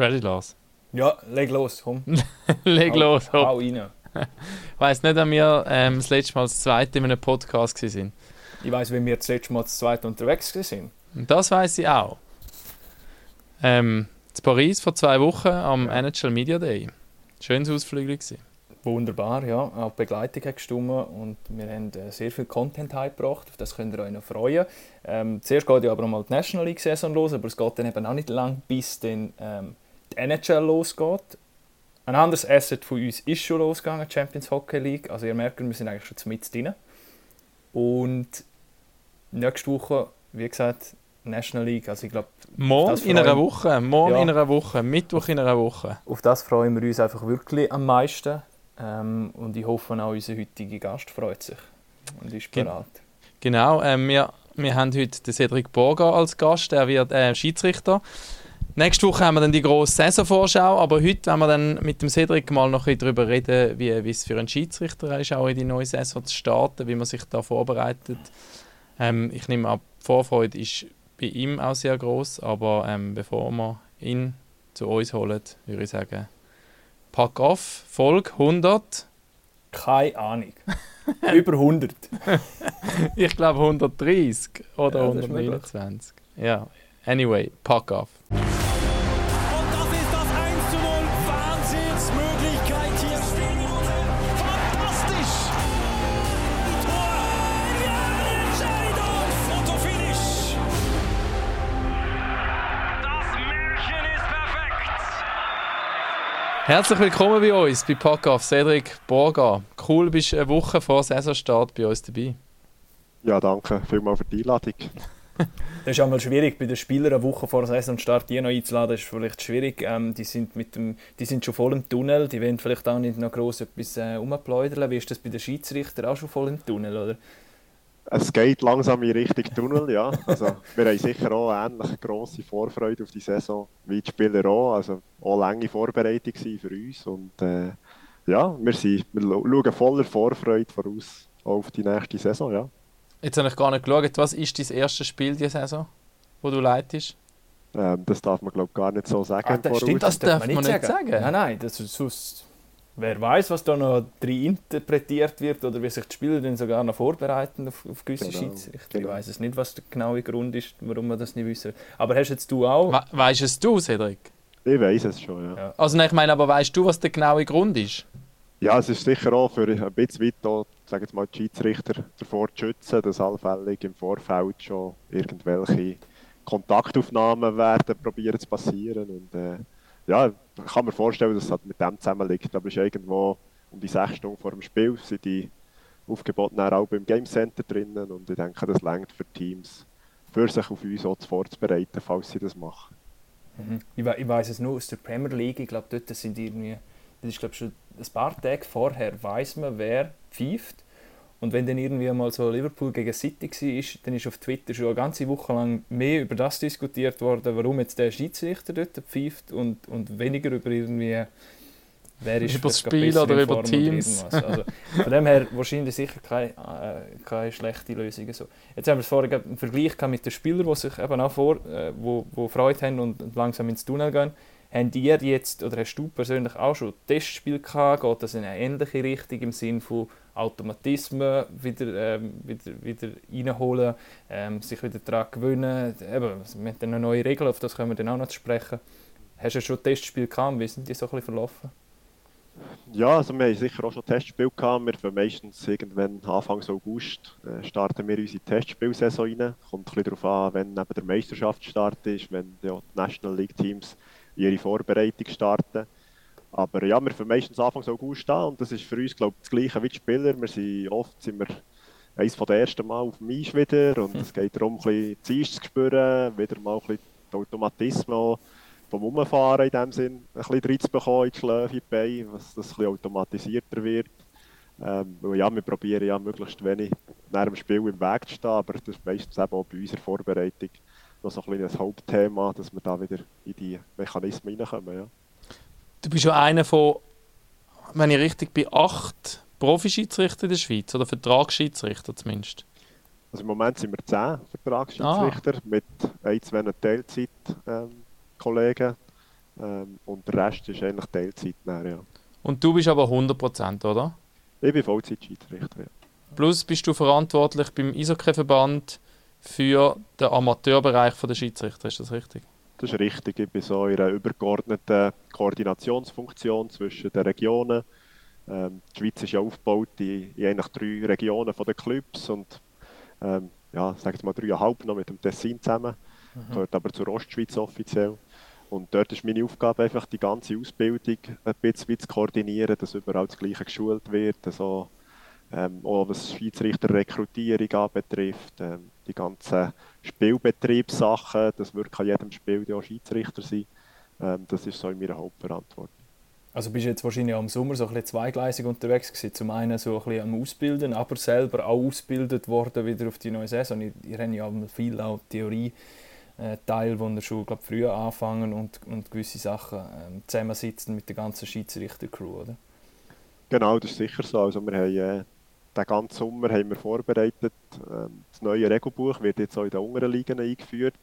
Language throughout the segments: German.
Ready, Lars? Ja, leg los, komm. leg hau, los, hopp. Hau rein. Ich weiss nicht, ob wir ähm, das letzte Mal das zweite in einem Podcast waren. Ich weiss, wie wir das letzte Mal das zweite unterwegs waren. Das weiss ich auch. Ähm, in Paris vor zwei Wochen am Ja. NHL Media Day. Schönes Ausflügel gewesen. Wunderbar, ja. Auch die Begleitung hat gestimmt und wir haben äh, sehr viel Content heimgebracht. Auf das könnt ihr euch noch freuen. Ähm, zuerst geht ja aber mal die National League Saison los, aber es geht dann eben auch nicht lang, bis dann ähm, die NHL losgeht. Ein anderes Asset von uns ist schon losgegangen, die Champions Hockey League. Also ihr merkt, wir sind eigentlich schon mit drin. Und nächste Woche, wie gesagt, National League. Also ich glaube, Morgen in einer Woche. Morgen Ja. in einer Woche. Mittwoch in einer Woche. auf das freuen wir uns einfach wirklich am meisten. Ähm, und ich hoffe auch unser heutiger Gast freut sich und ist bereit. Genau, ähm, wir, wir haben heute den Cedric Borger als Gast, der wird äh, Schiedsrichter. Nächste Woche haben wir dann die grosse Saisonvorschau, aber heute werden wir dann mit dem Cedric mal noch ein bisschen darüber reden, wie, es für einen Schiedsrichter ist, auch in die neue Saison zu starten, wie man sich da vorbereitet. Ähm, ich nehme an, die Vorfreude ist bei ihm auch sehr groß, aber ähm, bevor wir ihn zu uns holen, würde ich sagen, pack auf, Folge 100, Keine Ahnung. Über 100. ich glaube 130 oder Ja, das ist möglich. 129. Ja, anyway, pack auf. Und das ist das 1 zu 0. Wahnsinnsmöglichkeit hier. Fantastisch. Tor. Ja, Entscheidung. Fotofinish. Das Märchen ist perfekt. Herzlich willkommen bei uns bei Pack auf Cedric Borga. Cool, bist eine Woche vor Saisonstart bei uns dabei. Ja, danke vielmals für die Einladung. Das ist einmal schwierig, bei den Spielern eine Woche vor Saisonstart die noch einzuladen, ist vielleicht schwierig. Ähm, die, sind mit dem, die sind schon voll im Tunnel, die wollen vielleicht auch nicht noch gross etwas äh, rumpläudern. Wie ist das bei den Schiedsrichtern auch schon voll im Tunnel, oder? Es geht langsam in Richtung Tunnel, ja. Also, wir haben sicher auch ähnlich grosse Vorfreude auf die Saison wie die Spieler auch. Also auch lange Vorbereitung für uns. Und äh, ja, wir, sind, wir schauen voller Vorfreude voraus auf die nächste Saison, ja. Jetzt habe ich gar nicht geschaut, was ist dein erstes Spiel diese Saison, wo du leitest? Ähm, das darf man, glaube ich, gar nicht so sagen. Ah, im das stimmt, Das darf man nicht sagen. Nein, nein, das ist sonst... Wer weiß, was da noch drin interpretiert wird oder wie sich die Spieler dann sogar noch vorbereiten auf, auf gewisse Genau, Schiedsrichter. Ich genau. weiß es nicht, was der genaue Grund ist, warum wir das nicht wissen. Aber hast jetzt du auch... We weißt es du, Cedric? Ich weiß es schon, ja. Ja. Also nein, ich meine, aber weißt du, was der genaue Grund ist? Ja, es ist sicher auch für ein bisschen weit sagen wir mal, die Schiedsrichter davor zu schützen, dass allfällig im Vorfeld schon irgendwelche Kontaktaufnahmen werden probieren zu passieren. Und äh, ja, ich kann mir vorstellen, dass es halt mit dem zusammenliegt. Aber es ist irgendwo um die sechs Stunden vor dem Spiel sind die Aufgebote auch beim Game Center drinnen. Und ich denke, das längt für Teams, für sich auf uns auch vorzubereiten, falls sie das machen. Mhm. Ich, we ich weiß es nur aus der Premier League. Ich glaube, dort sind irgendwie, das ist glaube schon ein paar Tage vorher, weiß man, wer pfeift. Und wenn dann irgendwie mal so Liverpool gegen City war, dann ist auf Twitter schon eine ganze Woche lang mehr über das diskutiert worden, warum jetzt der Schiedsrichter dort pfeift und, und weniger über irgendwie, wer ist Über das Spiel oder über Form Teams. Also, von dem her wahrscheinlich sicher keine, äh, keine schlechte Lösung. So. Jetzt haben wir vorhin gerade einen Vergleich mit den Spielern, die sich eben auch vor, äh, wo, wo Freude haben und langsam ins Tunnel gehen. Habt ihr jetzt, oder hast du persönlich auch schon Testspiel gehabt? Geht das in eine ähnliche Richtung im Sinne von Automatismen wieder, ähm, wieder, wieder reinholen, ähm, sich wieder daran gewöhnen? Eben, wir haben dann eine neue Regel, auf das können wir dann auch noch zu sprechen. Hast du schon Testspiel gehabt? Wie sind die so ein verlaufen? Ja, also wir haben sicher auch schon Testspiele gehabt. Wir fangen meistens irgendwann Anfang August äh, starten wir unsere Testspielsaison rein. Kommt ein bisschen darauf an, wenn eben der Meisterschaftsstart ist, wenn die National League Teams ihre Vorbereitung starten. Aber ja, wir fangen meistens Anfang August an und das ist für uns, glaube ich, das Gleiche wie die Spieler. Wir sind oft sind wir eines der ersten Mal auf dem Eis wieder und es geht darum, ein bisschen die Eis zu spüren, wieder mal ein bisschen die Automatismen vom Umfahren in dem Sinn ein bisschen reinzubekommen in die Schläfe, in die Beine, was das ein bisschen automatisierter wird. Ähm, ja, wir probieren ja möglichst wenig nach dem Spiel im Weg zu stehen, aber das ist meistens eben auch bei unserer Vorbereitung noch so ein bisschen ein Hauptthema, dass wir da wieder in die Mechanismen reinkommen. Ja. Du bist ja einer von, wenn ich richtig bin, acht Profischiedsrichter in der Schweiz oder Vertragsschiedsrichter zumindest. Also im Moment sind wir zehn Vertragsschiedsrichter mit ein, zwei Teilzeit-Kollegen. Ähm, und der Rest ist eigentlich Teilzeit. Dann, ja. Und du bist aber 100%, oder? Ich bin Vollzeit-Schiedsrichter. Ja. Plus bist du verantwortlich beim Eishockey-Verband für den Amateurbereich der Schiedsrichter, ist das richtig? Das ist richtig. Ich bin so in einer übergeordneten Koordinationsfunktion zwischen den Regionen. Ähm, die Schweiz ist ja aufgebaut in, in eigentlich drei Regionen von den Clubs und ähm, ja, sagen wir mal dreieinhalb noch mit dem Tessin zusammen. Mhm. Gehört aber zur Ostschweiz offiziell. Und dort ist meine Aufgabe einfach, die ganze Ausbildung ein bisschen zu koordinieren, dass überall das Gleiche geschult wird. Also, ähm, auch was Schiedsrichterrekrutierung anbetrifft, ähm, die ganzen Spielbetriebssachen, das wird an jedem Spiel ja auch Schiedsrichter sein. Ähm, das ist so in meiner Hauptverantwortung. Also bist du jetzt wahrscheinlich auch im Sommer so ein bisschen zweigleisig unterwegs gewesen. Zum einen so ein bisschen am Ausbilden, aber selber auch ausgebildet worden wieder auf die neue Saison. Ihr, ihr habt ja viel auch Theorie äh, Teil, wo ihr schon glaub, früher anfangen und, und gewisse Sachen ähm, zusammensitzen mit der ganzen Schiedsrichter-Crew, oder? Genau, das ist sicher so. Also wir haben, äh, den ganzen Sommer haben wir vorbereitet. Ähm, das neue Regelbuch wird jetzt auch in den unteren Ligen eingeführt.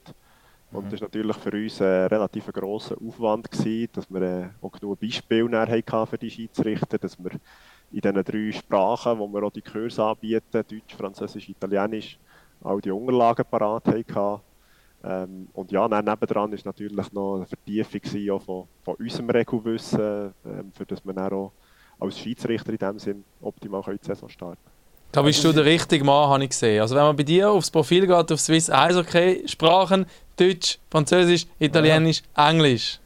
Und mhm. das war natürlich für uns ein relativ grosser Aufwand, gewesen, dass wir äh, auch genug Beispiele hatten für die Schiedsrichter, dass wir in diesen drei Sprachen, wo wir auch die Kurse anbieten, Deutsch, Französisch, Italienisch, all die Unterlagen parat hatten. Ähm, und ja, dann nebendran war natürlich noch eine Vertiefung auch von, von unserem Regelwissen, ähm, für das wir dann auch als Schiedsrichter in dem Sinn optimal die Saison starten Da bist du der richtige Mann, habe ich gesehen. Also wenn man bei dir aufs Profil geht, auf Swiss Eishockey, Sprachen, Deutsch, Französisch, Italienisch, ja. Englisch.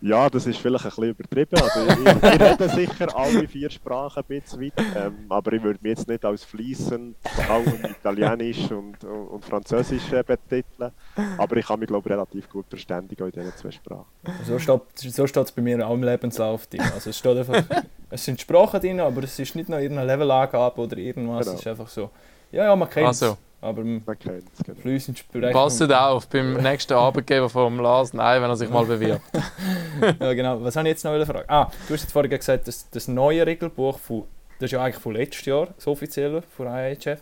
Ja, das ist vielleicht ein bisschen übertrieben. Also ich, ich rede sicher alle vier Sprachen ein bisschen weit, ähm, aber ich würde mich jetzt nicht als fließend auch Italienisch und, und, und Französisch äh, betiteln. Aber ich kann mich glaube relativ gut verständigen in diesen zwei Sprachen. So steht so es bei mir auch im Lebenslauf drin. Also es, steht einfach, es sind Sprachen drin, aber es ist nicht noch irgendeine Levelangabe oder irgendwas. Genau. Es ist einfach so, ja, ja, man kennt es. Also. Aber genau. fließend sprechen. Passt auf, beim nächsten Arbeitgeber vom Lars, nein, wenn er sich mal bewirbt. ja, genau. Was habe ich jetzt noch fragen? Ah, du hast jetzt vorhin gesagt, dass das neue Regelbuch, von, das ist ja eigentlich von letztes Jahr, das offizielle, von IHF,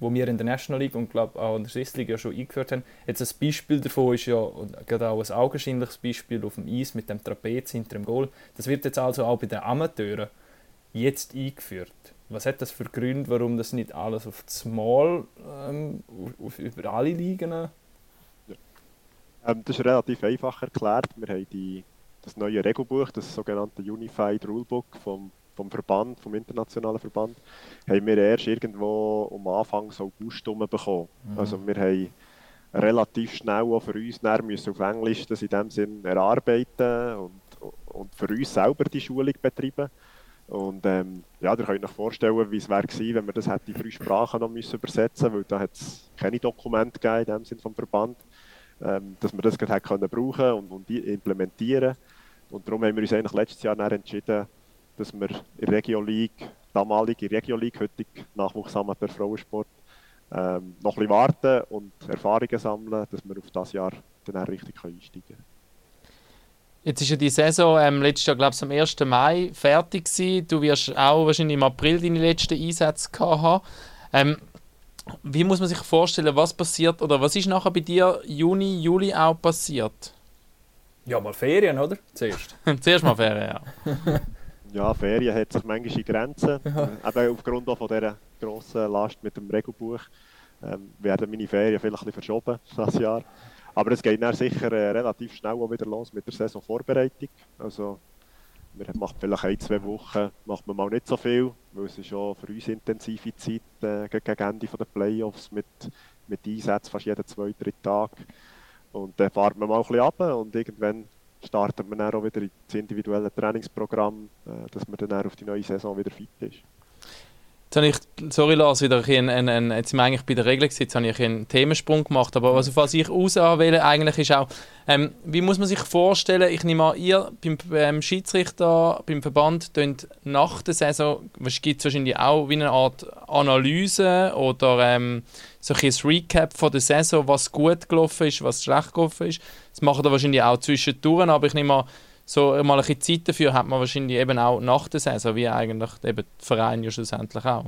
wo wir in der National League und glaube auch in der Swiss League ja schon eingeführt haben. Jetzt ein Beispiel davon ist ja gerade auch ein augenscheinliches Beispiel auf dem Eis mit dem Trapez hinter dem Goal. Das wird jetzt also auch bei den Amateuren jetzt eingeführt. Was hat das für Gründe, warum das nicht alles auf Small ähm, auf, über alle Ligen? Ja. Ähm, das ist relativ einfach erklärt. Wir haben die, das neue Regelbuch, das sogenannte Unified Rulebook vom, vom Verband, vom internationalen Verband, haben wir erst irgendwo am Anfang so August bekommen. Mhm. Also wir haben relativ schnell auch für uns müssen auf Englisch das in dem Sinn erarbeiten und, und für uns selber die Schulung betreiben. Und ähm, ja, ihr könnt euch vorstellen, wie es wäre wenn wir das hätte in drei Sprachen noch müssen übersetzen weil da hat es keine Dokumente gegeben, in dem Sinne vom Verband, ähm, dass wir das gerade können brauchen und, und implementieren. Und darum haben wir uns eigentlich letztes Jahr entschieden, dass wir in der Regio League, damalige Regio League, heutig Nachwuchsamateur Frauensport, ähm, noch ein bisschen warten und Erfahrungen sammeln, dass wir auf das Jahr dann richtig einsteigen können. Jetzt ist ja die Saison ähm, letztes Jahr, glaube ich, am 1. Mai fertig gewesen. Du wirst auch wahrscheinlich im April deine letzten Einsätze gehabt haben. Ähm, wie muss man sich vorstellen, was passiert oder was ist nachher bei dir Juni, Juli auch passiert? Ja, mal Ferien, oder? Zuerst. Zuerst mal Ferien, ja. ja, Ferien hat sich manchmal in Grenzen. Ja. Eben aufgrund auch von dieser grossen Last mit dem Regelbuch ähm, werden meine Ferien vielleicht ein bisschen verschoben das Jahr. Aber es geht dann sicher äh, relativ schnell auch wieder los mit der Saisonvorbereitung. Also, man macht vielleicht ein, zwei Wochen macht man mal nicht so viel, weil es ist schon für uns intensive Zeit äh, gegen Ende der Playoffs mit, mit Einsätzen fast jeden zwei, drei Tag. Und dann fahren wir mal ein bisschen runter und irgendwann starten wir dann auch wieder ins individuelle Trainingsprogramm, äh, dass man dann auf die neue Saison wieder fit ist. Jetzt habe ich, sorry Lars, wieder ein, ein, ein, jetzt sind wir eigentlich bei der Regel gewesen, habe ich einen Themensprung gemacht, aber was, was ich auswähle eigentlich ist auch, ähm, wie muss man sich vorstellen, ich nehme an, ihr beim ähm, Schiedsrichter, beim Verband, nach der Saison, gibt es wahrscheinlich auch wie eine Art Analyse oder ähm, so ein Recap von der Saison, was gut gelaufen ist, was schlecht gelaufen ist. Das machen ihr wahrscheinlich auch zwischendurch, aber ich nehme an, so mal ein Zeit dafür hat man wahrscheinlich eben auch nach der Saison, wie eigentlich eben der Verein ja schlussendlich auch.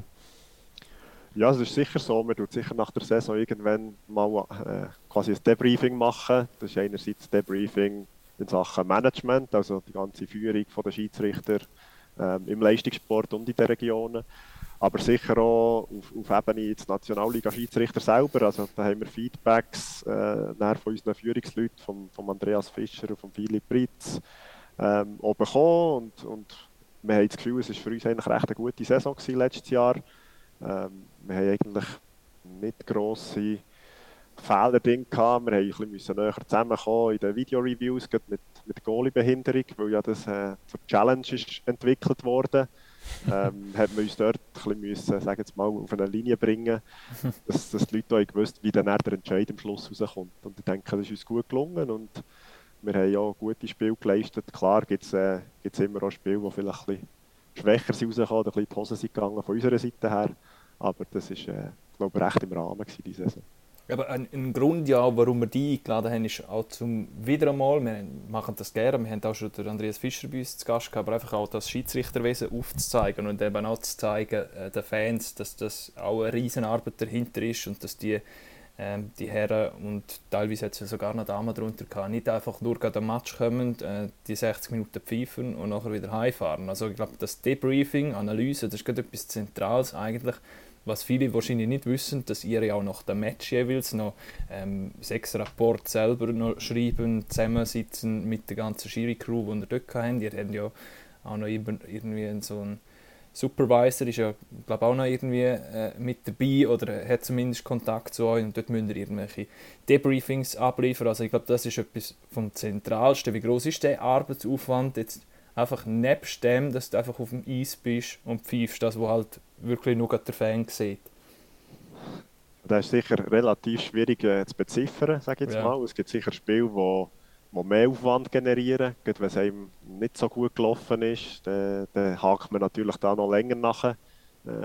Ja, es ist sicher so. Man tut sicher nach der Saison irgendwann mal äh, quasi ein Debriefing machen. Das ist einerseits Debriefing in Sachen Management, also die ganze Führung der Schiedsrichter ähm, im Leistungssport und in den Regionen. Aber sicher auch auf, auf Ebene des Nationalliga-Schiedsrichter selber. Also da haben wir Feedbacks äh, von unseren Führungsleuten, von, von Andreas Fischer und von Philipp Britz, ähm, auch bekommen. Und, und wir haben das Gefühl, es war für uns eigentlich recht eine gute Saison gewesen, letztes Jahr. Ähm, wir haben eigentlich nicht grosse Fehler drin gehabt. Wir mussten ein bisschen näher zusammenkommen in den Video-Reviews mit, mit Goalie-Behinderung, weil ja das äh, zur Challenge ist entwickelt wurde. ähm, hat man uns dort ein bisschen sagen jetzt mal, auf eine Linie bringen, dass, dass die Leute auch gewusst wie dann der Entscheid am Schluss rauskommt. Und ich denke, das ist uns gut gelungen und wir haben ja gute Spiele geleistet. Klar gibt es äh, immer auch Spiele, die vielleicht ein bisschen schwächer sind oder ein bisschen die sind gegangen von unserer Seite her. Aber das war, äh, glaube ich, recht im Rahmen gewesen, diese Saison. Aber ein, ein, Grund, ja, warum wir die eingeladen haben, ist auch zum wieder einmal, wir machen das gerne, wir haben auch schon den Andreas Fischer bei uns zu Gast gehabt, aber einfach auch das Schiedsrichterwesen aufzuzeigen und eben auch zu zeigen, äh, den Fans, dass das auch eine Riesenarbeit dahinter ist und dass die, ähm, die Herren und teilweise hat es sogar noch Damen darunter gehabt, nicht einfach nur gerade am Match kommen, äh, die 60 Minuten pfeifen und nachher wieder heimfahren. Also ich glaube, das Debriefing, Analyse, das ist gerade etwas Zentrales eigentlich, was viele wahrscheinlich nicht wissen, dass ihr ja auch nach dem Match jeweils noch ähm, sechs Rapport selber noch schreiben, zusammensitzen mit der ganzen Schiri-Crew, die ihr dort habt. Ihr habt ja auch noch irgendwie so einen Supervisor, ist ja glaube auch noch irgendwie äh, mit dabei oder hat zumindest Kontakt zu euch und dort müsst ihr irgendwelche Debriefings abliefern. Also ich glaube, das ist etwas vom Zentralsten. Wie groß ist der Arbeitsaufwand jetzt einfach nebst dem, dass du einfach auf dem Eis bist und pfeifst, das, was halt wirklich nur der Fan sieht? Das ist sicher relativ schwierig äh, zu beziffern, sage ich jetzt ja. mal. Es gibt sicher Spiele, die die mehr Aufwand generieren. Gerade wenn es einem nicht so gut gelaufen ist, dann, dann hakt man natürlich da noch länger nach. Äh,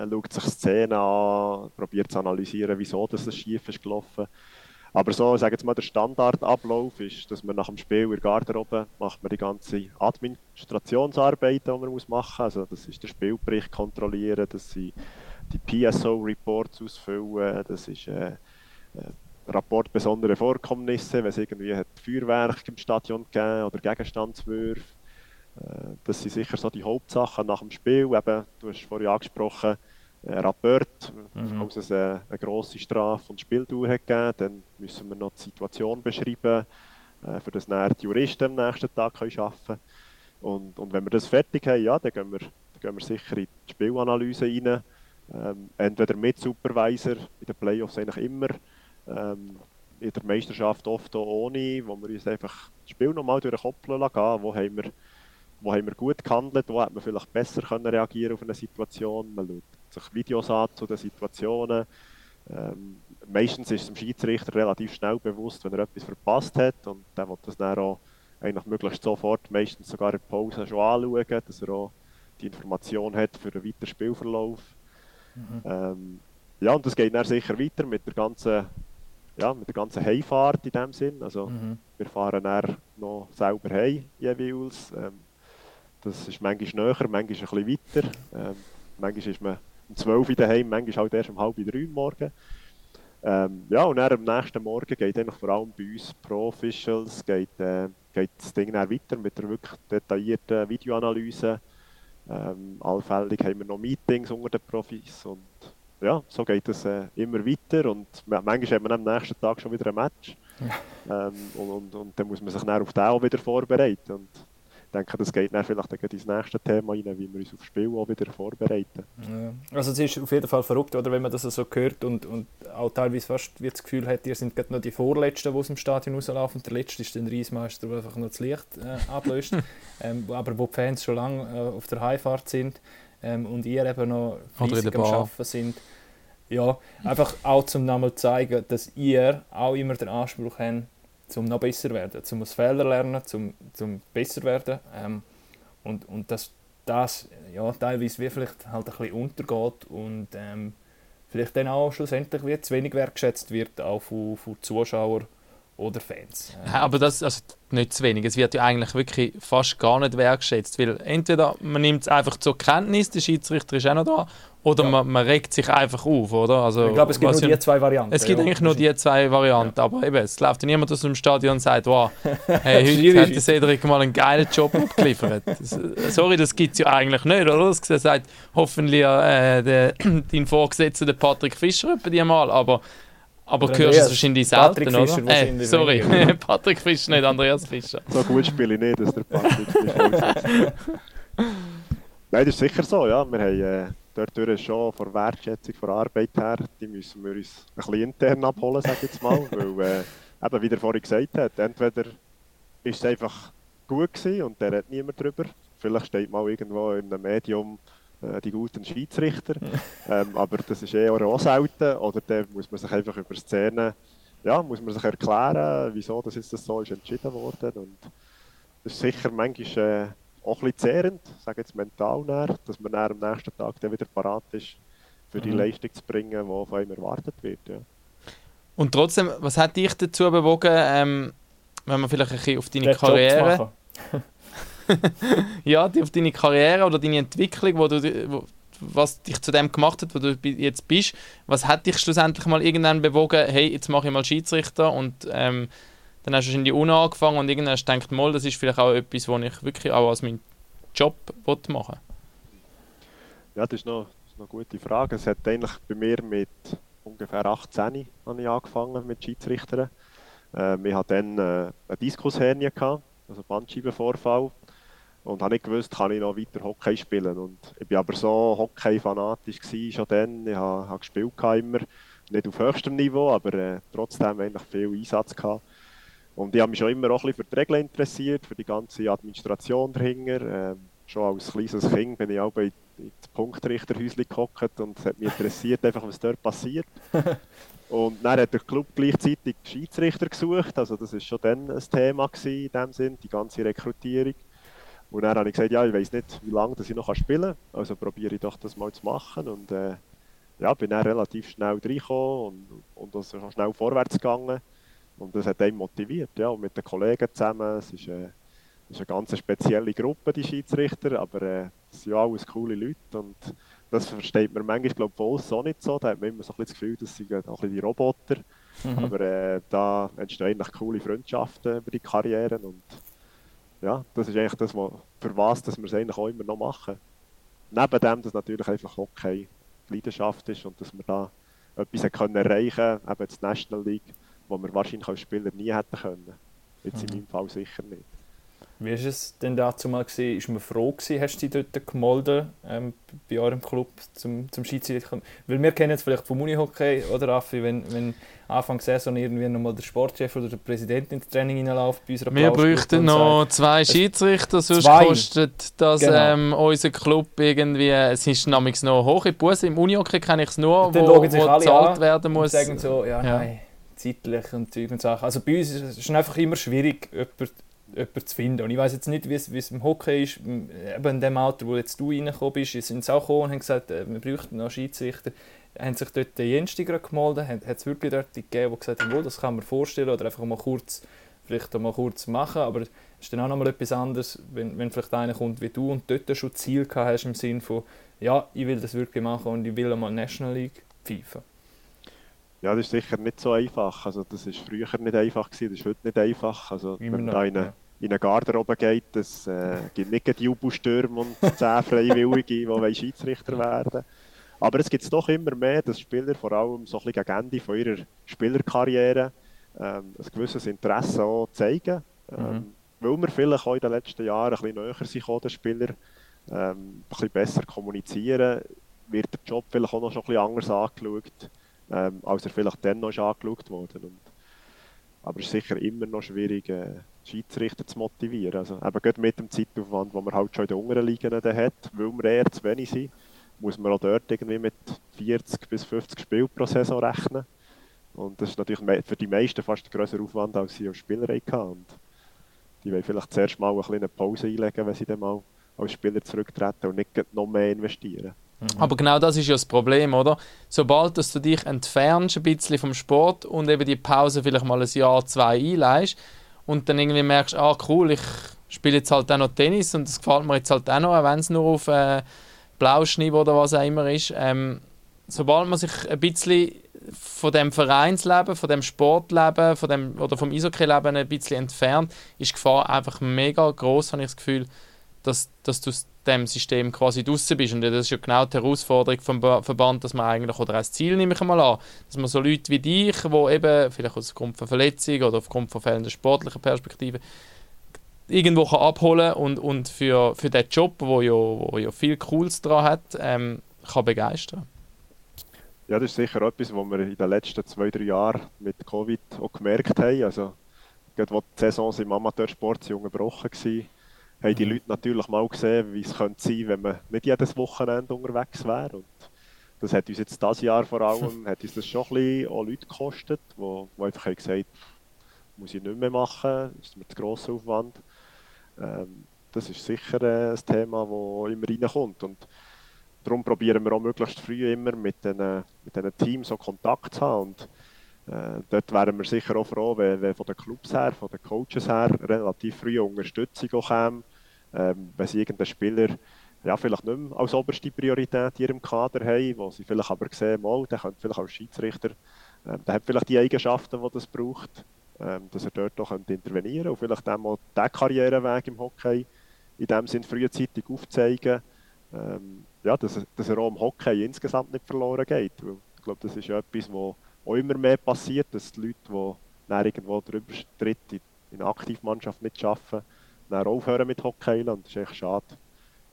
schaut sich Szenen an, probiert zu analysieren, wieso das schief ist gelaufen. Aber so, sage jetzt mal, der Standardablauf ist, dass man nach dem Spiel in der Garderobe macht man die ganze Administrationsarbeit, die man muss machen muss. Also das ist der Spielbericht kontrollieren, das sind die PSO-Reports ausfüllen, das ist äh, äh, Rapport besondere Vorkommnisse, wenn es irgendwie hat Feuerwerk im Stadion gegeben oder Gegenstandswürfe. Äh, das sind sicher so die Hauptsachen nach dem Spiel. Eben, du hast vorhin angesprochen, äh, Rapport, mhm. falls es eine, eine grosse Strafe und Spieldauer hat gegeben, dann müssen wir noch die Situation beschreiben, äh, für das die Juristen am nächsten Tag können arbeiten können. Und, und wenn wir das fertig haben, ja, dann gehen wir, dann gehen wir sicher in die Spielanalyse rein. Ähm, entweder mit Supervisor, in den Playoffs eigentlich immer, ähm, in der Meisterschaft oft auch ohne, wo wir uns einfach das Spiel nochmal durch den Kopf gehen wo haben wir wo haben wir gut gehandelt, wo hat man vielleicht besser können reagieren auf eine Situation. Man schaut sich Videos an zu den Situationen. Ähm, meistens ist es dem Schiedsrichter relativ schnell bewusst, wenn er etwas verpasst hat und der will das dann auch eigentlich möglichst sofort, meistens sogar in der Pause schon anschauen, dass er auch die Information hat für den weiteren Spielverlauf. Mhm. Ähm, ja, und das geht dann sicher weiter mit der ganzen, ja, mit der ganzen Heimfahrt in dem Sinn. Also mhm. wir fahren dann noch selber heim jeweils. Ähm, das ist manchmal näher, manchmal ein bisschen weiter. Ähm, manchmal ist man um 12 Uhr daheim, manchmal halt erst um halb drei Morgen. Ähm, ja, und dann am nächsten Morgen geht eigentlich vor allem bei uns Pro Officials geht, äh, geht das Ding dann weiter mit der wirklich detaillierten Videoanalyse. Ähm, allfällig haben wir noch Meetings unter den Profis und ja, so geht es äh, immer weiter und manchmal haben wir am nächsten Tag schon wieder ein Match. Ähm, und, und, und, dann muss man sich dann auf den auch wieder vorbereiten. Und denke, das geht dann vielleicht ins nächste Thema rein, wie wir uns aufs Spiel auch wieder vorbereiten. Ja. Also es ist auf jeden Fall verrückt, oder, wenn man das so hört und, und auch teilweise fast wie das Gefühl hat, ihr sind gerade noch die Vorletzten, die aus dem Stadion rauslaufen. Der Letzte ist der Reismeister, der einfach nur das Licht äh, ablöst. ähm, aber wo die Fans schon lange äh, auf der Heimfahrt sind ähm, und ihr eben noch fleissig am Arbeiten sind. Ja, einfach auch zum nochmal zeigen, dass ihr auch immer den Anspruch habt, zum noch besser werden, zum aus Fehlern lernen, zum, zum besser werden. Ähm, und, und dass das ja, teilweise wie vielleicht halt ein bisschen untergeht und ähm, vielleicht dann auch schlussendlich wie zu wenig wertgeschätzt wird, auch von, von Zuschauern oder Fans. Ja, aber das also nicht zu wenig. Es wird ja eigentlich wirklich fast gar nicht wertschätzt, weil entweder man nimmt es einfach zur Kenntnis, der Schiedsrichter ist auch noch da, oder Ja. man, man regt sich einfach auf, oder? Also, ich glaube, es gibt nur die zwei Varianten. Es gibt ja. eigentlich nur die zwei Varianten, aber eben, es läuft ja niemand aus dem Stadion und sagt, wow, hey, heute hat der Cedric mal einen geilen Job abgeliefert. Sorry, das gibt es ja eigentlich nicht, oder? Das sagt hoffentlich äh, der, dein Vorgesetzter, der Patrick Fischer, etwa die mal, aber, aber Oder hörst du es wahrscheinlich Patrick selten, Fischer oder? Äh, wahrscheinlich sorry. Patrick Fischer, nicht Andreas Fischer. So gut spiele ich nicht, dass der Patrick vorsetzt. Nein, das ist sicher so, ja. Wir haben äh, dort schon von Wertschätzung von Arbeit her, die müssen wir uns ein bisschen intern abholen, sage ich jetzt mal. weil, äh, eben, wie der vorhin gesagt hat, entweder ist es einfach gut gewesen und der redet niemand drüber. Vielleicht steht mal irgendwo in einem Medium äh, die guten Schiedsrichter. ähm, aber das ist eher auch selten. Oder dann muss man sich einfach über Szenen, ja, muss man sich erklären, wieso das jetzt so ist entschieden worden. Und das ist sicher manchmal äh, auch ein bisschen zehrend, sage jetzt mental näher, dass man dann am nächsten Tag dann wieder parat ist, für die Mhm. Leistung zu bringen, die von einem erwartet wird. Ja. Und trotzdem, was hat dich dazu bewogen, ähm, wenn man vielleicht ein bisschen auf deine Den Job zu Karriere, machen. ja, auf deine Karriere oder deine Entwicklung, wo du, wo, was dich zu dem gemacht hat, wo du jetzt bist, was hat dich schlussendlich mal irgendwann bewogen, hey, jetzt mache ich mal Schiedsrichter und ähm, dann hast du in die UNO angefangen und irgendwann hast du gedacht, mal, das ist vielleicht auch etwas, was ich wirklich auch als meinen Job will machen Ja, das ist noch, das ist noch eine gute Frage. Es hat eigentlich bei mir mit ungefähr 18 habe ich angefangen mit Schiedsrichtern. Ähm, ich hatte dann äh, eine Diskushernie, also Bandscheibenvorfall. Und habe nicht gewusst, kann ich noch weiter Hockey spielen. Und ich war aber so Hockey-fanatisch schon dann. Ich habe, habe gespielt immer, nicht auf höchstem Niveau, aber äh, trotzdem eigentlich viel Einsatz gehabt. Und ich habe mich schon immer auch ein bisschen für die Regeln interessiert, für die ganze Administration dahinter. Ähm, schon als kleines Kind bin ich auch bei ins Punktrichterhäuschen gehockt und es hat mich interessiert, einfach, was dort passiert. Und dann hat der Club gleichzeitig Schiedsrichter gesucht, also das ist schon dann ein Thema gewesen, in dem Sinn, die ganze Rekrutierung. Und dann habe ich gesagt, ja, ich weiß nicht, wie lange dass ich noch spielen kann, also probiere ich doch das mal zu machen. Und äh, ja, bin dann relativ schnell reingekommen und, und das ist auch schnell vorwärts gegangen. Und das hat einen motiviert, ja, und mit den Kollegen zusammen. Es ist, äh, es ist eine ganz spezielle Gruppe, die Schiedsrichter, aber äh, es sind ja alles coole Leute und das versteht man manchmal, glaube ich, von aussen auch nicht so. Da hat man immer so ein bisschen das Gefühl, das sind auch ein bisschen die Roboter. Mhm. Aber äh, da entstehen eigentlich coole Freundschaften über die Karrieren und ja, das ist eigentlich das, was, für was dass wir es eigentlich auch immer noch machen. Neben dem, dass natürlich einfach Hockey Leidenschaft ist und dass wir da etwas können erreichen eben jetzt die National League, wo wir wahrscheinlich als Spieler nie hätten können. Jetzt in Mhm. meinem Fall sicher nicht. Wie war es denn dazu mal? Gewesen? Ist man froh gewesen, hast du dich dort gemolden ähm, bei eurem Club zum, zum Schiedsrichter? Weil wir kennen es vielleicht vom Unihockey, oder Raffi, wenn, wenn Anfang der Saison irgendwie nochmal der Sportchef oder der Präsident ins Training reinläuft bei unserer Wir bräuchten und noch zwei Schiedsrichter, sonst Zwei. kostet das Genau. ähm, unser Club irgendwie, es ist nämlich noch hoch in Busse. Im Unihockey kenne ich es nur, wo, wo gezahlt an werden und muss. sagen so, ja, Ja. nein, zeitlich und Zeug und Sachen. Also bei uns ist es einfach immer schwierig, jemanden, jemanden zu finden. Und ich weiß jetzt nicht, wie es, im Hockey ist. Eben in dem Alter, wo jetzt du reingekommen bist, sind sie auch gekommen und haben gesagt, äh, wir bräuchten noch Schiedsrichter. Haben sich dort Jensti gerade gemeldet, hat es wirklich dort die gegeben, die gesagt haben, «Wohl, das kann man vorstellen oder einfach mal kurz, vielleicht mal kurz machen, aber es ist dann auch noch mal etwas anderes, wenn, wenn vielleicht einer kommt wie du und dort schon Ziel gehabt hast im Sinn von, ja, ich will das wirklich machen und ich will einmal National League pfeifen. Ja, das ist sicher nicht so einfach. Also das ist früher nicht einfach gewesen, das ist heute nicht einfach. Also Immer wenn man da in eine, ja. in eine Garderobe geht, es äh, gibt nicht gerade Jubelstürme und zehn Freiwillige, die Schiedsrichter werden Aber es gibt es doch immer mehr, dass Spieler vor allem so ein bisschen gegen Ende von ihrer Spielerkarriere ähm, ein gewisses Interesse auch zeigen. Ähm, Mhm. Weil wir vielleicht auch in den letzten Jahren ein bisschen näher sind den Spieler ähm, ein bisschen besser kommunizieren, wird der Job vielleicht auch noch schon ein bisschen anders angeschaut, ähm, als er vielleicht dann noch angeschaut wurde. Und, aber es ist sicher immer noch schwierig, äh, Schiedsrichter zu motivieren. Also eben gerade mit dem Zeitaufwand, den man halt schon in den unteren Ligen hat, weil wir eher zu wenig sind, muss man auch dort irgendwie mit 40 bis 50 Spielen pro Saison rechnen. Und das ist natürlich für die meisten fast ein grösser Aufwand, als sie als Spieler hatten. Die wollen vielleicht zuerst mal eine kleine Pause einlegen, wenn sie dann mal als Spieler zurücktreten und nicht noch mehr investieren. Aber genau das ist ja das Problem, oder? Sobald dass du dich entfernst ein bisschen vom Sport und eben die Pause vielleicht mal ein Jahr, zwei einleihst und dann irgendwie merkst, ah cool, ich spiele jetzt halt auch noch Tennis und das gefällt mir jetzt halt auch noch, wenn es nur auf äh, Blauschnibb oder was auch immer ist. Ähm, sobald man sich ein bisschen von dem Vereinsleben, von dem Sportleben, von dem, oder vom Eishockey-Leben ein bisschen entfernt, ist die Gefahr einfach mega groß, habe ich das Gefühl, dass, dass du aus dem System quasi draußen bist. Und das ist ja genau die Herausforderung vom Ba- Verband, dass man eigentlich, oder als Ziel nehme ich mal an, dass man so Leute wie dich, die eben vielleicht aufgrund von Verletzung oder aufgrund von fehlender sportlicher Perspektive irgendwo kann abholen und, und für, für den Job, wo ja, wo ja viel Cooles dran hat, ähm, kann begeistern. Ja, das ist sicher etwas, was wir in den letzten zwei, drei Jahren mit Covid auch gemerkt haben. Also, gerade wo die Saisons im Amateursport sind unterbrochen waren, haben die Leute natürlich mal gesehen, wie es könnte sein, wenn man nicht jedes Wochenende unterwegs wäre. Und das hat uns jetzt dieses Jahr vor allem hat uns das schon ein bisschen auch Leute gekostet, die, die einfach haben gesagt muss ich nicht mehr machen, ist mir zu grosser Aufwand. Ähm, das ist sicher äh, ein Thema, das immer reinkommt. Und darum probieren wir auch möglichst früh immer mit den, mit den Teams so Kontakt zu haben. Und äh, dort wären wir sicher auch froh, wenn, wenn von den Clubs her, von den Coaches her relativ früh Unterstützung auch käme, ähm, wenn sie irgendeinen Spieler ja, vielleicht nicht mehr als oberste Priorität in ihrem Kader haben, wo sie vielleicht aber sehen, mal, der könnte vielleicht als Schiedsrichter, ähm, der hat vielleicht die Eigenschaften, die das braucht, ähm, dass er dort auch könnte intervenieren und vielleicht auch mal den Karriereweg im Hockey in dem Sinn frühzeitig aufzeigen, ähm, ja, dass, dass er auch im Hockey insgesamt nicht verloren geht. Weil ich glaube, das ist ja etwas, was auch immer mehr passiert, dass die Leute, die dann irgendwo drüber tritt, in, einer Aktivmannschaft nicht schaffen, dann aufhören mit Hockey. Und das ist echt schade.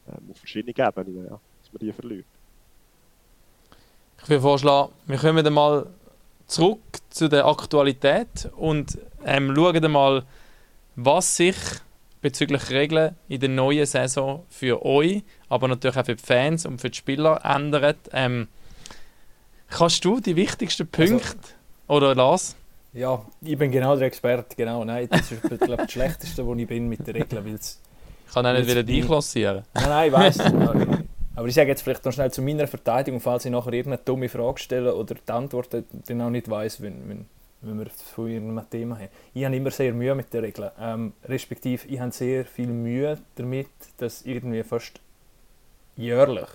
Ähm, auf verschiedenen Ebenen, ja, dass man die verliert. Ich würde vorschlagen, wir kommen dann mal zurück zu der Aktualität und ähm, schauen mal, was sich bezüglich Regeln in der neuen Saison für euch, aber natürlich auch für die Fans und für die Spieler ändert. Ähm, kannst du die wichtigsten Punkte oder Lars? Ja, ich bin genau der Experte, genau. Nein, das ist glaube das Schlechteste, wo ich bin mit den Regeln, weil es Ich kann auch nicht wieder dich lancieren. Nein, nein, ich weiss. aber, aber ich sage jetzt vielleicht noch schnell zu meiner Verteidigung, falls ich nachher irgendeine dumme Frage stelle oder die Antwort dann auch nicht weiss, wenn, wenn, wenn wir von irgendeinem Thema haben. Ich habe immer sehr Mühe mit den Regeln. Ähm, respektive, ich habe sehr viel Mühe damit, dass irgendwie fast jährlich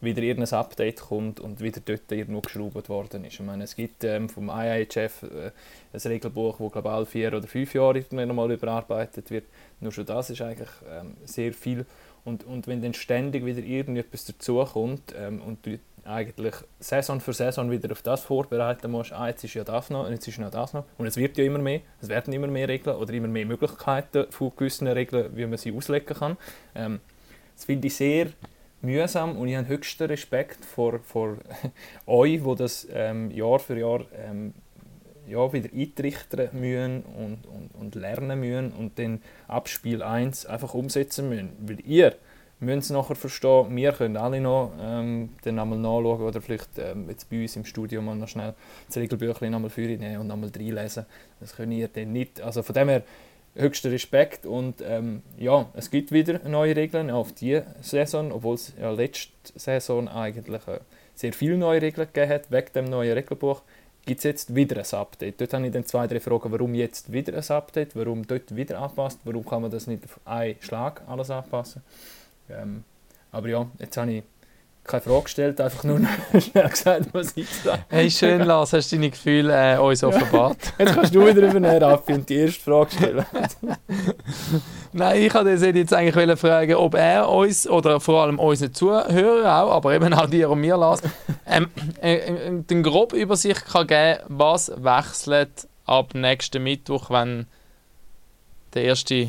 wieder irgendein Update kommt und wieder dort irgendwo geschraubt worden ist. Ich meine, es gibt ähm, vom IIHF äh, ein Regelbuch, das glaube alle vier oder fünf Jahre nochmal überarbeitet wird. Nur schon das ist eigentlich ähm, sehr viel. Und, und wenn dann ständig wieder irgendetwas dazukommt ähm, und du eigentlich Saison für Saison wieder auf das vorbereiten musst, ah, jetzt ist ja das noch jetzt ist noch das noch. Und es wird ja immer mehr, es werden immer mehr Regeln oder immer mehr Möglichkeiten von gewissen Regeln, wie man sie auslegen kann. Ähm, das finde ich sehr mühsam und ich habe höchsten Respekt vor, vor euch, die das ähm, Jahr für Jahr ähm, ja, wieder eintrichtern müssen und, und, und lernen müssen und dann ab Spiel 1 einfach umsetzen müssen. Weil ihr müsst es nachher verstehen, wir können alle noch ähm, dann einmal nachschauen oder vielleicht ähm, jetzt bei uns im Studio mal noch schnell das Regelbüchlein nochmal für nehmen und nochmal reinlesen. Das könnt ihr dann nicht. Also von dem her höchsten Respekt und ähm, ja, es gibt wieder neue Regeln auf die Saison, obwohl es ja letzte Saison eigentlich äh, sehr viele neue Regeln gegeben hat, wegen dem neuen Regelbuch gibt es jetzt wieder ein Update. Dort habe ich dann zwei, drei Fragen, warum jetzt wieder ein Update, warum dort wieder anpasst, warum kann man das nicht auf einen Schlag alles anpassen. Ähm, aber ja, jetzt habe ich keine Frage gestellt, einfach nur schnell gesagt, was ich sage. Hey, schön, Lars, hast du deine Gefühle äh, uns offenbart? Jetzt kannst du wieder übernehmen, Raffi, und die erste Frage stellen. Nein, ich wollte jetzt eigentlich fragen, ob er uns oder vor allem unseren Zuhörer auch, aber eben auch dir und mir, Lars, ähm, äh, äh, eine grobe Übersicht kann geben, was wechselt ab nächsten Mittwoch, wenn der erste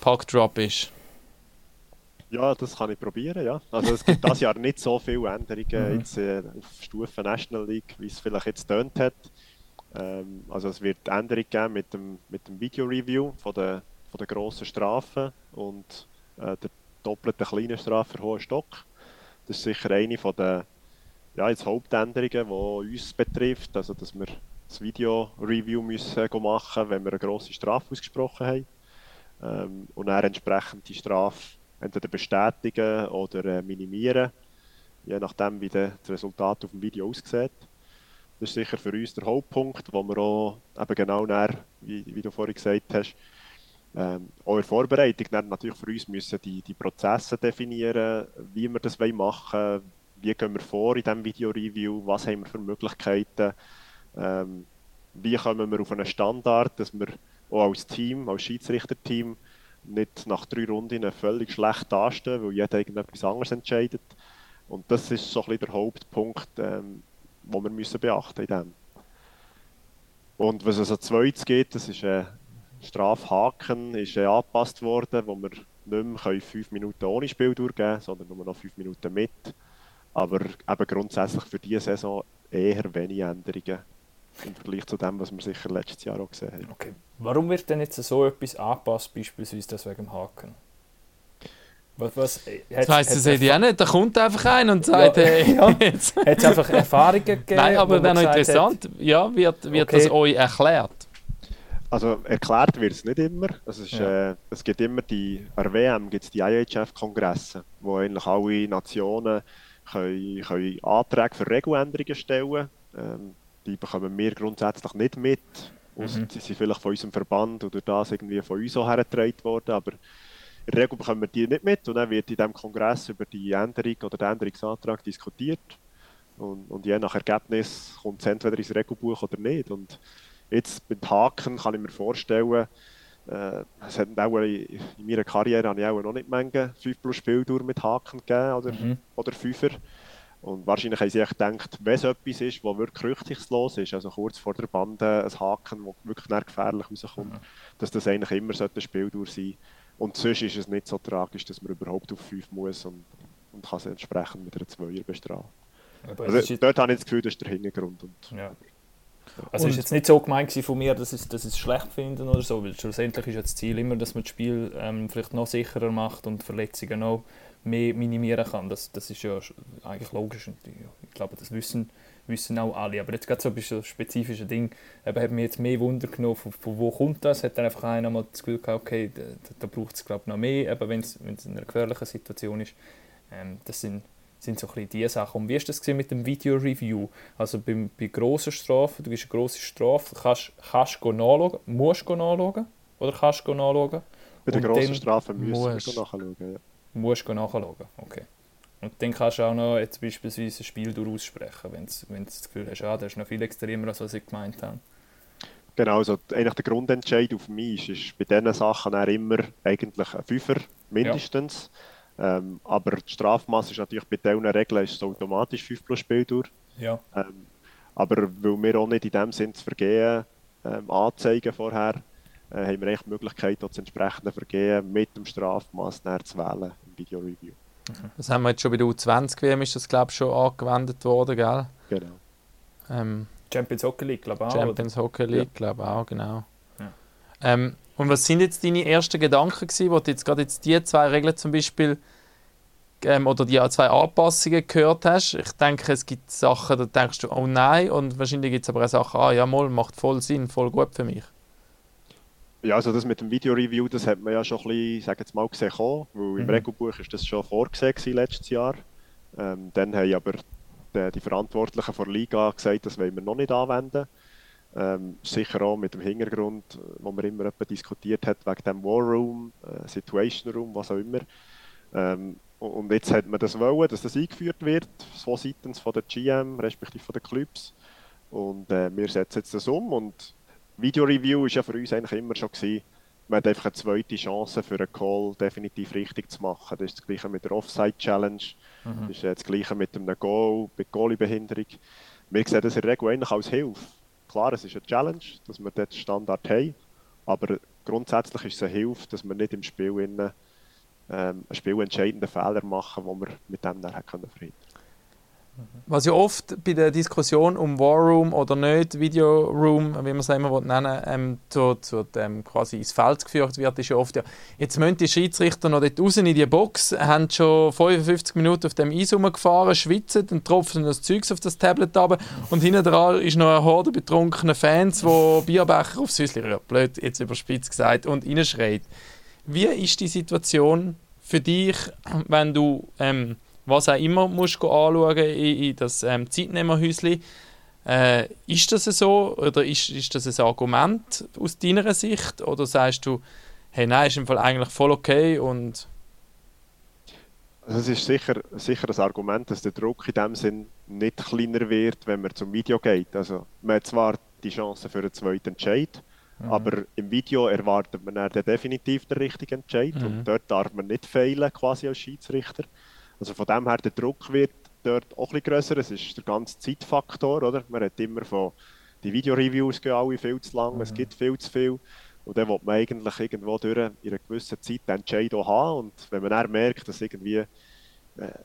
Pack-Drop ist. Ja, das kann ich probieren, ja. Also es gibt dieses Jahr nicht so viele Änderungen Mhm. jetzt, äh, auf Stufe National League, wie es vielleicht jetzt tönt hat. Ähm, also es wird Änderungen geben mit dem, mit dem Video-Review von der, von der grossen Strafen und äh, der doppelten kleinen Strafe für hohen Stock. Das ist sicher eine von der ja, jetzt Hauptänderungen, die uns betrifft. Also dass wir das Video-Review müssen machen, wenn wir eine grosse Strafe ausgesprochen haben. Ähm, und dann entsprechend die Strafe entweder bestätigen oder äh, minimieren. je nachdem, wie das Resultat auf dem Video aussieht. Das ist sicher für uns der Hauptpunkt, wo wir auch eben genau nach, wie, wie du vorhin gesagt hast, ähm, auch in der Vorbereitung natürlich für uns müssen die, die Prozesse definieren, wie wir das machen wollen, wie gehen wir vor in diesem Video-Review, was haben wir für Möglichkeiten, ähm, wie kommen wir auf einen Standard, dass wir auch als Team, als Schiedsrichterteam nicht nach drei Runden völlig schlecht dastehen, weil jeder irgendetwas anderes entscheidet. Und das ist so ein bisschen der Hauptpunkt, ähm, den wir müssen beachten dem. Und was es als zweites geht, das ist ein Strafhaken, ist äh, angepasst worden, wo wir nicht mehr fünf Minuten ohne Spiel durchgeben sondern nur noch fünf Minuten mit. Aber eben grundsätzlich für diese Saison eher wenige Änderungen im Vergleich zu dem, was wir sicher letztes Jahr auch gesehen haben. Okay. Warum wird denn jetzt so etwas angepasst, beispielsweise das wegen dem Haken? Was, was, äh, das heisst, das hätte ich auch nicht. Da kommt einfach ein und sagt, Ja, hey, ja. jetzt. Hat es einfach Erfahrungen gegeben? Nein, aber man noch interessant. Ja, wird, wird Okay. das euch erklärt? Also erklärt wird es nicht immer. Es, ist, Ja. äh, es gibt immer die, an der WM gibt es die IHF-Kongresse, wo eigentlich alle Nationen können, können Anträge für Regeländerungen stellen ähm, Die bekommen wir grundsätzlich nicht mit. Ausser Mhm. sie sind vielleicht von unserem Verband oder das irgendwie von uns auch hergetragen worden. Aber in der Regel bekommen wir die nicht mit. Und dann wird in diesem Kongress über die Änderung oder den Änderungsantrag diskutiert. Und, und je nach Ergebnis kommt es entweder ins Regelbuch oder nicht. Und jetzt mit Haken kann ich mir vorstellen, äh, es hat auch in in meiner Karriere habe ich auch noch nicht Menge 5 plus Spieldauer mit Haken gegeben oder, Mhm. oder 5er. Und wahrscheinlich haben sie echt gedacht, wenn es etwas ist, was wirklich rücksichtslos ist, also kurz vor der Bande ein Haken, der wirklich nicht gefährlich rauskommt, Mhm. dass das eigentlich immer sollte eine Spieldauer sein Und sonst ist es nicht so tragisch, dass man überhaupt auf 5 muss und, und kann sie entsprechend mit einer 2er bestrafen. Aber es ist Also, dort habe ich das Gefühl, das ist der Hintergrund. Und, Ja. Also Und- ist jetzt nicht so gemeint von mir, dass ich dass ich es schlecht finde oder so, weil schlussendlich ist ja das Ziel immer, dass man das Spiel ähm, vielleicht noch sicherer macht und Verletzungen noch mehr minimieren kann. Das, das ist ja eigentlich logisch und ich, glaube, das wissen, wissen auch alle. Aber jetzt gerade so ein bisschen das spezifische Ding, eben, hat mich jetzt mehr Wunder genommen, von, von wo kommt das? Hat dann einfach einer mal das Gefühl gehabt, okay, da, da braucht es glaube ich noch mehr, eben wenn es wenn es in einer gefährlichen Situation ist. Ähm, das sind sind so ein bisschen die Sachen. Und wie ist das gewesen mit dem Video-Review? Also bei, bei grossen Strafen, du gibst eine grosse Strafe, kannst kannst du nachschauen, musst du nachschauen oder kannst du nachschauen? bei der grossen Strafe müssen wir nachschauen. Ja. Musst du nachschauen, okay. Und dann kannst du auch noch jetzt beispielsweise ein Spiel aussprechen, wenn du das Gefühl hast, ah, das ist noch viel extremer, als was ich gemeint habe. Genau, also eigentlich der Grundentscheid auf mich ist, ist bei diesen Sachen immer eigentlich ein Fünfer mindestens. Ähm, aber die Strafmasse ist natürlich bei diesen Regeln ist automatisch 5 plus Spieldauer. Ja, Ähm, aber weil wir auch nicht in dem Sinn das Vergehen ähm, anzeigen vorher, äh, haben wir eigentlich die Möglichkeit, das entsprechende Vergehen mit dem Strafmaß zu wählen im Video-Review. Das haben wir jetzt schon bei der U20 WM, ist das glaube ich schon angewendet worden, gell? Genau. Ähm, Champions Hockey League, glaube ich auch. oder? Champions Hockey League, glaube ich auch, genau. Ja. Ähm, und was sind jetzt deine ersten Gedanken gewesen, wo du jetzt gerade jetzt die zwei Regeln zum Beispiel ähm, oder die zwei Anpassungen gehört hast? Ich denke, es gibt Sachen, da denkst du, oh nein, und wahrscheinlich gibt es aber auch Sachen, ah ja, mal, macht voll Sinn, voll gut für mich. Ja, also das mit dem Video-Review, das hat man ja schon ein bisschen, sag jetzt mal, gesehen kommen, weil im Mhm. Regelbuch ist das schon vorgesehen letztes Jahr. Ähm, dann haben aber die, die Verantwortlichen von der Liga gesagt, das wollen wir noch nicht anwenden. Ähm, sicher auch mit dem Hintergrund, wo man immer diskutiert hat, wegen dem War Room, äh, Situation Room, was auch immer. Ähm, und- und jetzt hat man das wollen, dass das eingeführt wird, so seitens von der GM, respektive von den Clubs. Und äh, wir setzen jetzt das um und Video-Review ist ja für uns eigentlich immer schon gewesen, man hat einfach eine zweite Chance für einen Call definitiv richtig zu machen. Das ist das gleiche mit der Offside-Challenge, Mhm. das ist das gleiche mit einem Goal, mit Goalie-Behinderung. Wir sehen das in der Regel eigentlich als Hilfe. Klar, es ist eine Challenge, dass wir dort Standard haben, aber grundsätzlich ist es eine Hilfe, dass wir nicht im Spiel innen, ähm, einen spielentscheidenden Fehler machen, wo wir mit dem dann können verhindern Was ja oft bei der Diskussion um War Room oder nicht, Video Room, wie man es immer nennen ähm, zu, zu dem quasi ins Feld geführt wird, ist ja oft ja, jetzt müssen die Schiedsrichter noch dort raus in die Box, haben schon 55 Minuten auf dem Eis rumgefahren, schwitzen, dann tropfen das Zeugs auf das Tablet runter und hinten dran ist noch eine Horde betrunkener Fans, die Bierbecher aufs Häuschen rühren, blöd jetzt überspitzt gesagt, und reinschreit. Wie ist die Situation für dich, wenn du ähm, was auch immer musst du anschauen in, in das ähm, Zeitnehmerhäuschen. Äh, ist das so oder ist, ist das ein Argument aus deiner Sicht oder sagst du, hey nein, ist im Fall eigentlich voll okay und Also es ist sicher, sicher ein Argument, dass der Druck in dem Sinn nicht kleiner wird, wenn man zum Video geht. Also man hat zwar die Chance für einen zweiten Entscheid, aber im Video erwartet man dann definitiv den richtigen Entscheid Mhm. und dort darf man nicht fehlen quasi als Schiedsrichter. Also von dem her, der Druck wird dort auch ein bisschen grösser. Es ist der ganze Zeitfaktor, oder? Man hat immer von, die Videoreviews gehen alle viel zu lang, es gibt viel zu viel. Und dann will man eigentlich irgendwo durch in einer gewissen Zeit den Entscheid auch haben. Und wenn man dann merkt, dass irgendwie, äh,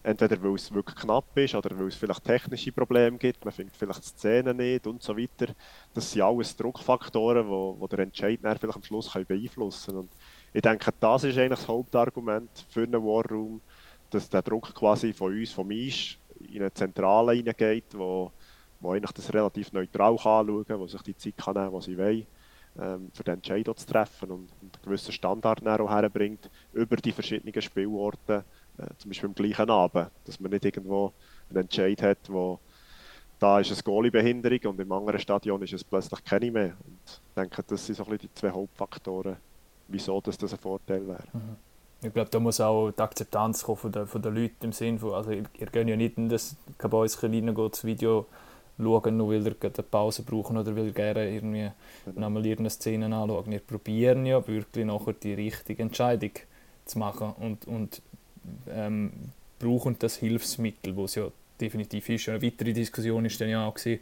entweder weil es wirklich knapp ist oder weil es vielleicht technische Probleme gibt, man findet vielleicht Szenen nicht und so weiter, das sind alles Druckfaktoren, die wo, wo der Entscheid dann vielleicht am Schluss können beeinflussen können. Und ich denke, das ist eigentlich das Hauptargument für einen Warroom, dass der Druck quasi von uns, von Misch, in eine Zentrale hineingeht, wo, wo eigentlich das relativ neutral kann anschauen kann, wo sich die Zeit kann nehmen kann, die sie wollen, ähm, für den Entscheid zu treffen und, und einen gewissen Standard herbringt über die verschiedenen Spielorte, äh, zum Beispiel am gleichen Abend, dass man nicht irgendwo einen Entscheid hat, wo da ist eine Goalie-Behinderung und im anderen Stadion ist es plötzlich keine mehr. Und ich denke, das sind so ein bisschen die zwei Hauptfaktoren, wieso das, das ein Vorteil wäre. Ich glaube, da muss auch die Akzeptanz kommen von den, von den Leuten im Sinn von, also ihr, ihr geht ja nicht in das Kabäuschen rein, geht das Video schauen, nur weil ihr eine Pause brauchen oder weil ihr gerne irgendwie Genau. nochmal irgendeine Szene anschauen. Wir probieren ja wirklich nachher die richtige Entscheidung zu machen und, und ähm, brauchen das Hilfsmittel, wo es ja definitiv ist. Eine weitere Diskussion ist dann ja auch gewesen,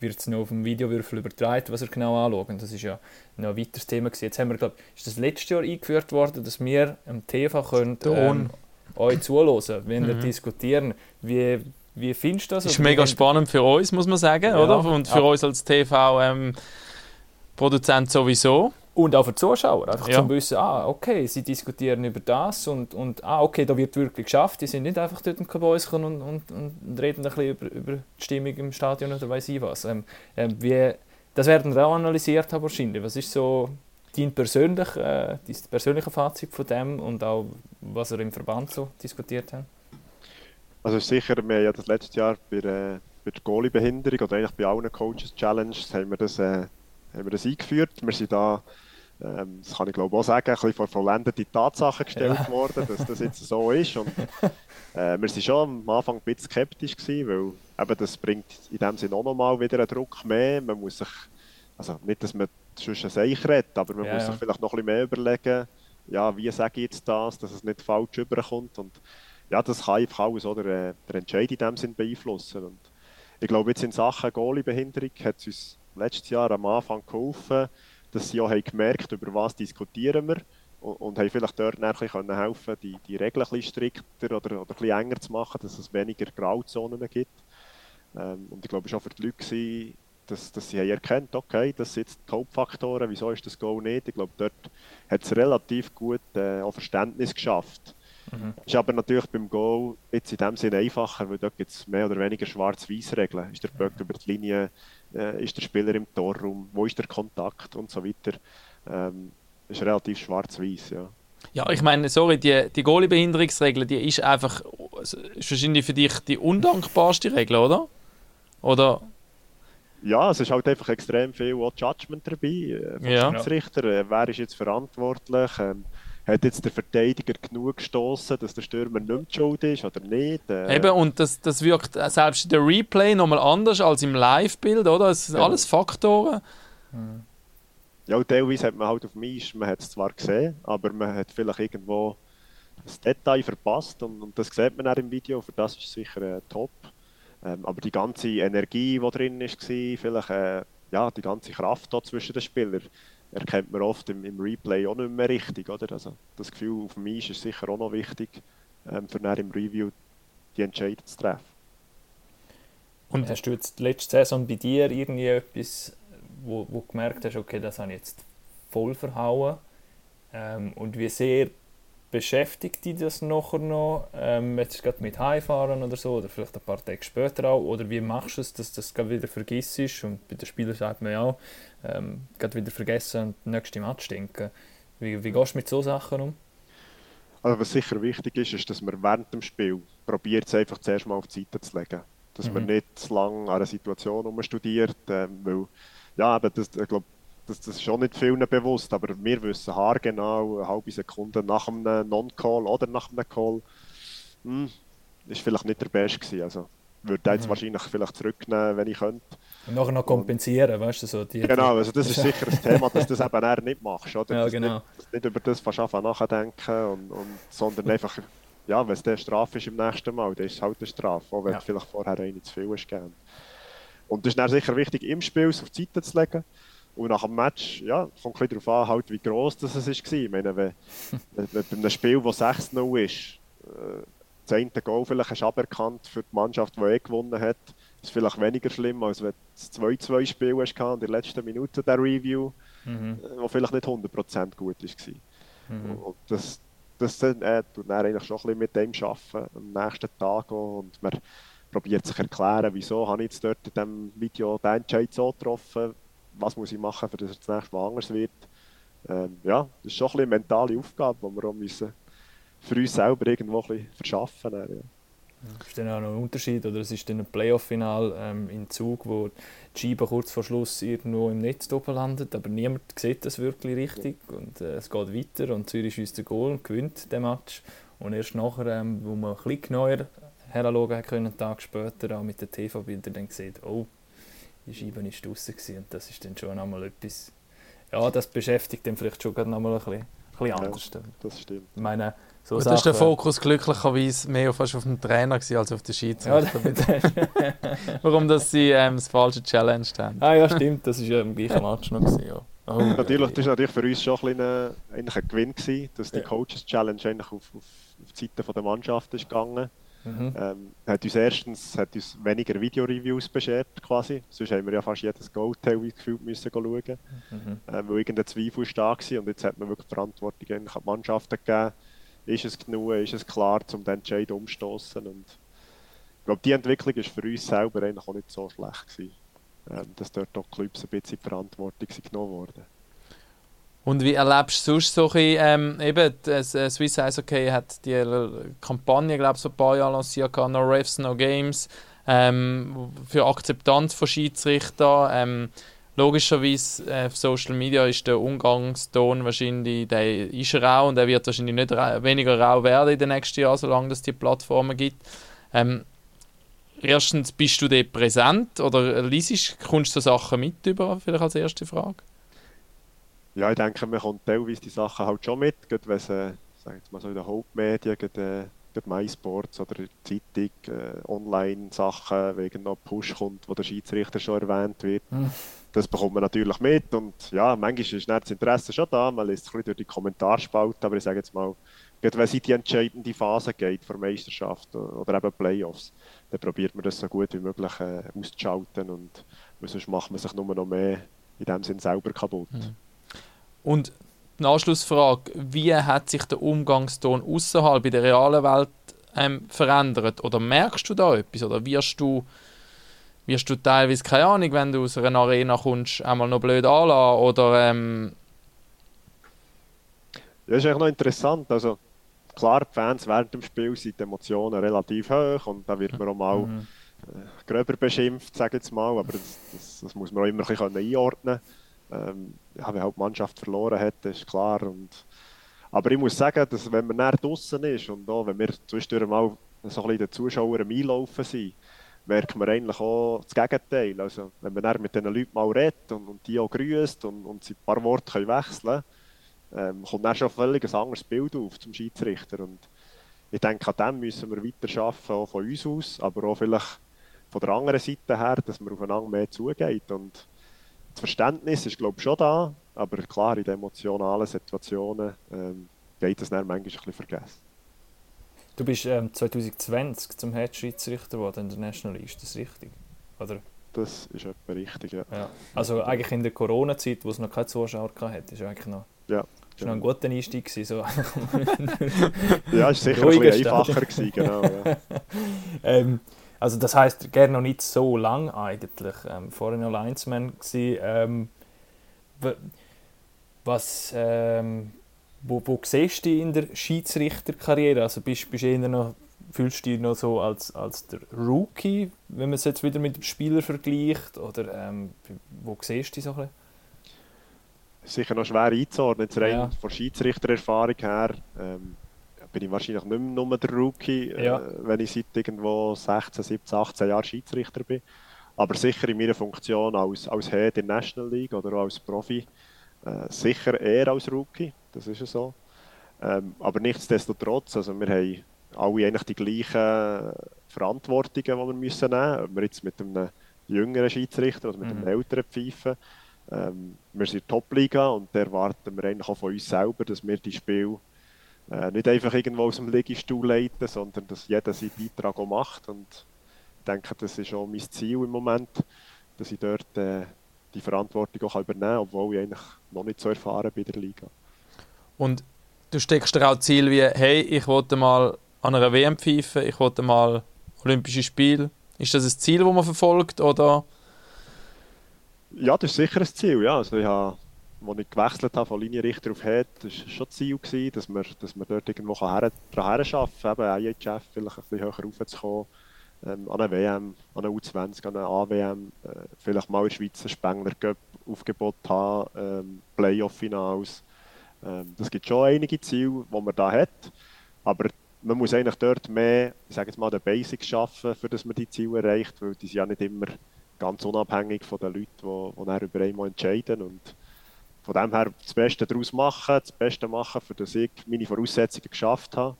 wird es noch auf dem Videowürfel übertragen, was wir genau anschauen. Das ist ja noch ein weiteres Thema gewesen. Jetzt haben wir, glaube ist das letztes Jahr eingeführt worden, dass wir am TV können, Ton. ähm, euch zuhören, wenn wir Mhm. diskutieren. Wie, wie findest du das? Das ist mega spannend für uns, muss man sagen, Ja. oder? Und für Ja. uns als TV-Produzent sowieso. Und auch für die Zuschauer, einfach Ja. zum wissen, ah, okay, sie diskutieren über das und, und ah, okay, da wird wirklich geschafft. Die sind nicht einfach dort im Kabäuschen und, und, und reden ein bisschen über, über die Stimmung im Stadion oder weiß ich was. Ähm, ähm, wie, das werden wir auch analysiert haben wahrscheinlich. Was ist so dein persönlich, äh, dein persönliche Fazit von dem und auch, was ihr im Verband so diskutiert habt? Also sicher, wir haben ja das letzte Jahr bei, äh, bei der Goalie-Behinderung oder eigentlich bei allen Coaches Challenges haben wir das, äh, haben wir das eingeführt. Wir sind da, ähm, das kann ich glaube auch sagen, ein bisschen vor vollendete Tatsachen gestellt Ja. worden, dass das jetzt so ist. Und, äh, wir waren schon am Anfang ein bisschen skeptisch, gewesen, weil eben das bringt in dem Sinne auch nochmal wieder einen Druck mehr. Man muss sich, also nicht, dass man sonst ein Seich redet, aber man Ja, muss ja. sich vielleicht noch ein bisschen mehr überlegen, ja, wie sage ich jetzt das, dass es nicht falsch überkommt. Und ja, das kann einfach alles oder, äh, der Entscheid in dem Sinn beeinflussen. Und ich glaube, jetzt in Sachen Goalie-Behinderung hat es uns letztes Jahr am Anfang geholfen, dass sie auch haben gemerkt über was diskutieren wir und, und haben vielleicht dort ein bisschen helfen die, die Regeln ein bisschen strikter oder, oder ein bisschen enger zu machen, dass es weniger Grauzonen gibt. Ähm, und ich glaube, es war auch für die Leute, dass, dass sie haben okay, das sind jetzt die Hauptfaktoren, wieso ist das Goal nicht. Ich glaube, dort hat es relativ gut äh, Verständnis geschafft. Mhm. Ist aber natürlich beim Goal jetzt in dem Sinne einfacher, weil dort gibt es mehr oder weniger schwarz-weiß Regeln. Ist der Böck über die Linie, äh, ist der Spieler im Torraum, wo ist der Kontakt und so weiter. Ähm, ist relativ schwarz-weiß, ja. Ja, ich meine, sorry, die, die Goalie-Behinderungsregel, die ist einfach ist wahrscheinlich für dich die undankbarste Regel, oder? Oder? Ja, es ist halt einfach extrem viel Judgment dabei. Äh, vom Ja. Schiedsrichter, äh, wer ist jetzt verantwortlich? Ähm, hat jetzt der Verteidiger genug gestoßen, dass der Stürmer nicht mehr schuld ist oder nicht? Äh, Eben, und das, das wirkt selbst in der Replay nochmal anders als im Live-Bild, oder? Es sind Genau. alles Faktoren. Ja, und teilweise hat man halt auf dem Eis, man hat es zwar gesehen, aber man hat vielleicht irgendwo das Detail verpasst und, und das sieht man auch im Video, für das ist sicher äh, top. Ähm, aber die ganze Energie, die drin war, vielleicht äh, ja, die ganze Kraft da zwischen den Spielern, erkennt man oft im, im Replay auch nicht mehr richtig. Oder? Also, das Gefühl auf dem Eis ist sicher auch noch wichtig, ähm, für dann im Review die Entscheidung zu treffen. Und Hast du jetzt letzte Saison bei dir irgendwie etwas, wo, wo du gemerkt hast, okay, das habe ich jetzt voll verhauen? Ähm, und wie sehr beschäftigt dich das nachher noch? Ähm, jetzt gerade mit Heimfahren oder so, oder vielleicht ein paar Tage später auch? Oder wie machst du es, dass du das gerade wieder vergisst? Und bei den Spielern sagt man ja auch, ähm, gerade wieder vergessen und das nächste Match denken. Wie, wie gehst du mit so Sachen um? Also was sicher wichtig ist, ist, dass man während dem Spiel probiert es einfach zuerst mal auf die Seite zu legen. Dass man Mhm. nicht zu lange an einer Situation rumstudiert, ähm, weil, ja, eben, das, ich glaube, das, das ist schon nicht vielen bewusst, aber wir wissen haargenau, eine halbe Sekunde nach einem Non-Call oder nach einem Call, hm, ist vielleicht nicht der Beste gewesen. Also, würde jetzt Mhm. wahrscheinlich vielleicht zurücknehmen, wenn ich könnte. Und nachher noch kompensieren, weißt du, so die... Genau, also das ist sicher ein Thema, dass du das eben eher nicht machst, oder? Ja, Dass genau. nicht, nicht über das fast anfangen nachdenken und, und, sondern einfach, ja, wenn es der Strafe ist im nächsten Mal, dann ist es halt eine Strafe, auch wenn Ja. du vielleicht vorher eine zu viel hast gegeben. Und das ist dann sicher wichtig, im Spiel es auf die Seite zu legen. Und nach dem Match, ja, kommt ein bisschen darauf an, halt, wie gross das es war. Ich meine, wenn, wenn, bei einem Spiel, das 6-0 ist, äh, das eine Goal vielleicht hast du aberkannt für die Mannschaft, die eh gewonnen hat, ist vielleicht weniger schlimm, als wenn du ein 2-2 Spiel hast gehabt in der letzten Minute der Review, Mhm. äh, wo vielleicht nicht 100% gut war. Mhm. Und das, das äh, tut dann eigentlich schon ein bisschen mit dem arbeiten, am nächsten Tag auch. Und man probiert sich erklären, wieso habe ich jetzt dort in diesem Video den Entscheid so getroffen, was muss ich machen, damit es das nächste Mal anders wird. Ähm, ja, das ist schon ein eine mentale Aufgabe, die wir auch müssen für uns selber irgendwo ein bisschen verschaffen müssen. Ja. Ist dann auch noch ein Unterschied, oder es ist dann ein Playoff-Final ähm, in Zug, wo die Scheibe kurz vor Schluss irgendwo im Netz oben landet, aber niemand sieht das wirklich richtig und äh, es geht weiter und Zürich schießt den Goal und gewinnt den Match und erst nachher, ähm, wo man ein bisschen genauer heranschauen können, einen Tag später auch mit den TV-Bildern dann sieht, oh, die Scheibe ist draussen gewesen und das ist dann schon einmal etwas, ja, das beschäftigt dann vielleicht schon gerade noch mal ein bisschen, ein bisschen Ja. anders. Das stimmt. Ich meine, so da ist der Fokus glücklicherweise mehr fast auf dem Trainer gewesen, als auf den Ja, Schiedsrichter. Warum dass sie ähm, das falsche Challenge haben. Ah ja, stimmt, das war ja im gleichen Match noch. Gewesen, ja. Oh, Natürlich, das war natürlich für uns schon ein, bisschen ein, Gewinn, gewesen, dass die Ja. Coaches Challenge eigentlich auf, auf, auf die Seite von der Mannschaft ist gegangen Mhm. ähm, hat uns erstens hat uns weniger Videoreviews beschert quasi. Sonst haben wir ja fast jedes teilweise gefühlt müssen schauen, Mhm. ähm, weil irgendein Zweifel da war. Und jetzt hat man wirklich Verantwortung an die Mannschaften gegeben. Ist es genug, ist es klar, um den Entscheid umzustoßen. Und ich glaube, die Entwicklung ist für uns selber eigentlich auch nicht so schlecht gewesen. Ähm, dass dort auch die Clubs ein bisschen Verantwortung genommen worden. Und wie erlebst du sonst so ein bisschen, ähm, eben, das äh, Swiss Ice Hockey hat die äh, Kampagne, glaube ich, so ein paar Jahre lanciert, No Refs, No Games, ähm, für Akzeptanz von Schiedsrichtern. Ähm, logischerweise äh, auf Social Media ist der Umgangston wahrscheinlich, der ist rau und der wird wahrscheinlich nicht ra weniger rau werden in den nächsten Jahren, solange es die Plattformen gibt. Ähm, erstens, bist du dort präsent oder liest, kommst du so Sachen mit über, vielleicht als erste Frage? Ja, ich denke, man kommt teilweise die Sachen halt schon mit, gerade wenn es, äh, sag jetzt mal so in den Hauptmedien, gerade, äh, MySports oder Zeitung, äh, Online-Sachen, wegen noch Push kommt, wo der Schiedsrichter schon erwähnt wird. Mhm. Das bekommt man natürlich mit und ja, manchmal ist das Interesse schon da, man liest es ein bisschen durch die Kommentarspalte, aber ich sage jetzt mal, gerade wenn es in die entscheidende Phase geht, vor Meisterschaft oder eben Playoffs, dann probiert man das so gut wie möglich äh, auszuschalten und sonst macht man sich nur noch mehr in dem Sinn selber kaputt. Mhm. Und die Anschlussfrage, wie hat sich der Umgangston außerhalb in der realen Welt ähm, verändert? Oder merkst du da etwas? Oder wirst du, wirst du teilweise, keine Ahnung, wenn du aus einer Arena kommst, einmal noch blöd anlassen? Oder ähm, Ja, ist eigentlich noch interessant. Also, klar, die Fans während dem Spiel sind die Emotionen relativ hoch und da wird man auch mal Mhm. gröber beschimpft, sage ich jetzt mal. Aber das, das, das muss man auch immer ein bisschen einordnen ähm, ja, Wenn halt die Mannschaft verloren hat, ist klar. Und, aber ich muss sagen, dass wenn man näher draußen ist und auch wenn wir zwischendurch mal so ein den Zuschauern Einlaufen sind, merkt man eigentlich auch das Gegenteil. Also, wenn man dann mit diesen Leuten mal redet und, und die auch grüßt und, und sie ein paar Worte können wechseln können, ähm, kommt dann schon völlig ein anderes Bild auf zum Schiedsrichter. Und ich denke, an dem müssen wir weiter arbeiten, auch von uns aus, aber auch vielleicht von der anderen Seite her, dass man aufeinander mehr zugeht. Und das Verständnis ist, glaube ich, schon da, aber klar, in den emotionalen Situationen ähm, geht das dann manchmal ein bisschen vergessen. Du bist ähm, 2020 zum Head Schiedsrichter geworden in der National ist das richtig? Oder? Das ist etwa richtig, ja. Ja. Also eigentlich in der Corona-Zeit, wo es noch keine Zuschauer hatte, ist eigentlich noch, Ja, ist noch ein guter Einstieg gewesen, so. Ja, es war sicher ein bisschen einfacher, gewesen, genau. Ja. ähm, also das heisst, gerne noch nicht so lang eigentlich. Ähm, vorher noch Linesman gsi. Ähm, was, ähm, wo, wo siehst du dich in der Schiedsrichterkarriere? Also bist, bist eher noch fühlst du dich noch so als, als der Rookie, wenn man es jetzt wieder mit dem Spieler vergleicht? Oder ähm, wo siehst du dich so ein bisschen? Sicher noch schwer einzuordnen, jetzt rein Ja. von Schiedsrichtererfahrung her. Ähm, bin ich wahrscheinlich nicht mehr nur der Rookie, Ja. äh, wenn ich seit irgendwo 16, 17, 18 Jahren Schiedsrichter bin. Aber sicher in meiner Funktion als, als Head in der National League oder auch als Profi äh, sicher eher als Rookie, das ist ja so. Ähm, aber nichtsdestotrotz, also wir haben alle eigentlich die gleichen Verantwortungen, die wir müssen nehmen müssen. Ob wir jetzt mit einem jüngeren Schiedsrichter oder mit einem Mhm. älteren Pfeifen. Ähm, wir sind Top-Liga und da erwarten wir eigentlich auch von uns selber, dass wir die Spiele äh, nicht einfach irgendwo aus dem Liegestuhl leiten, sondern dass jeder seinen Beitrag auch macht. Und ich denke, das ist auch mein Ziel im Moment, dass ich dort äh, die Verantwortung auch übernehmen kann, obwohl ich eigentlich noch nicht so erfahren bin in der Liga. Und du steckst dir auch Ziel wie, hey, ich wollte mal an einer WM pfeifen, ich wollte mal Olympische Spiele. Ist das ein Ziel, das man verfolgt? Oder? Ja, das ist sicher ein Ziel. Ja. Also ich habe, als ich gewechselt habe von Linienrichter auf Head, war schon das Ziel, gewesen, dass wir, dass wir dort irgendwo her, daran arbeiten können, eben IHF vielleicht ein bisschen höher raufzukommen, ähm, an eine WM, an eine U20, an eine AWM, äh, vielleicht mal in der Schweiz ein Spengler Cup Aufgebot haben, ähm, Playoff-Finals. Ähm, das gibt schon einige Ziele, die man da hat, aber man muss eigentlich dort mehr, ich sage jetzt mal, den Basics schaffen, für dass man die Ziele erreicht, weil die sind ja nicht immer ganz unabhängig von den Leuten, die, die dann über einmal entscheiden. Und von dem her das Beste daraus machen, das Beste machen, für das ich meine Voraussetzungen geschafft habe.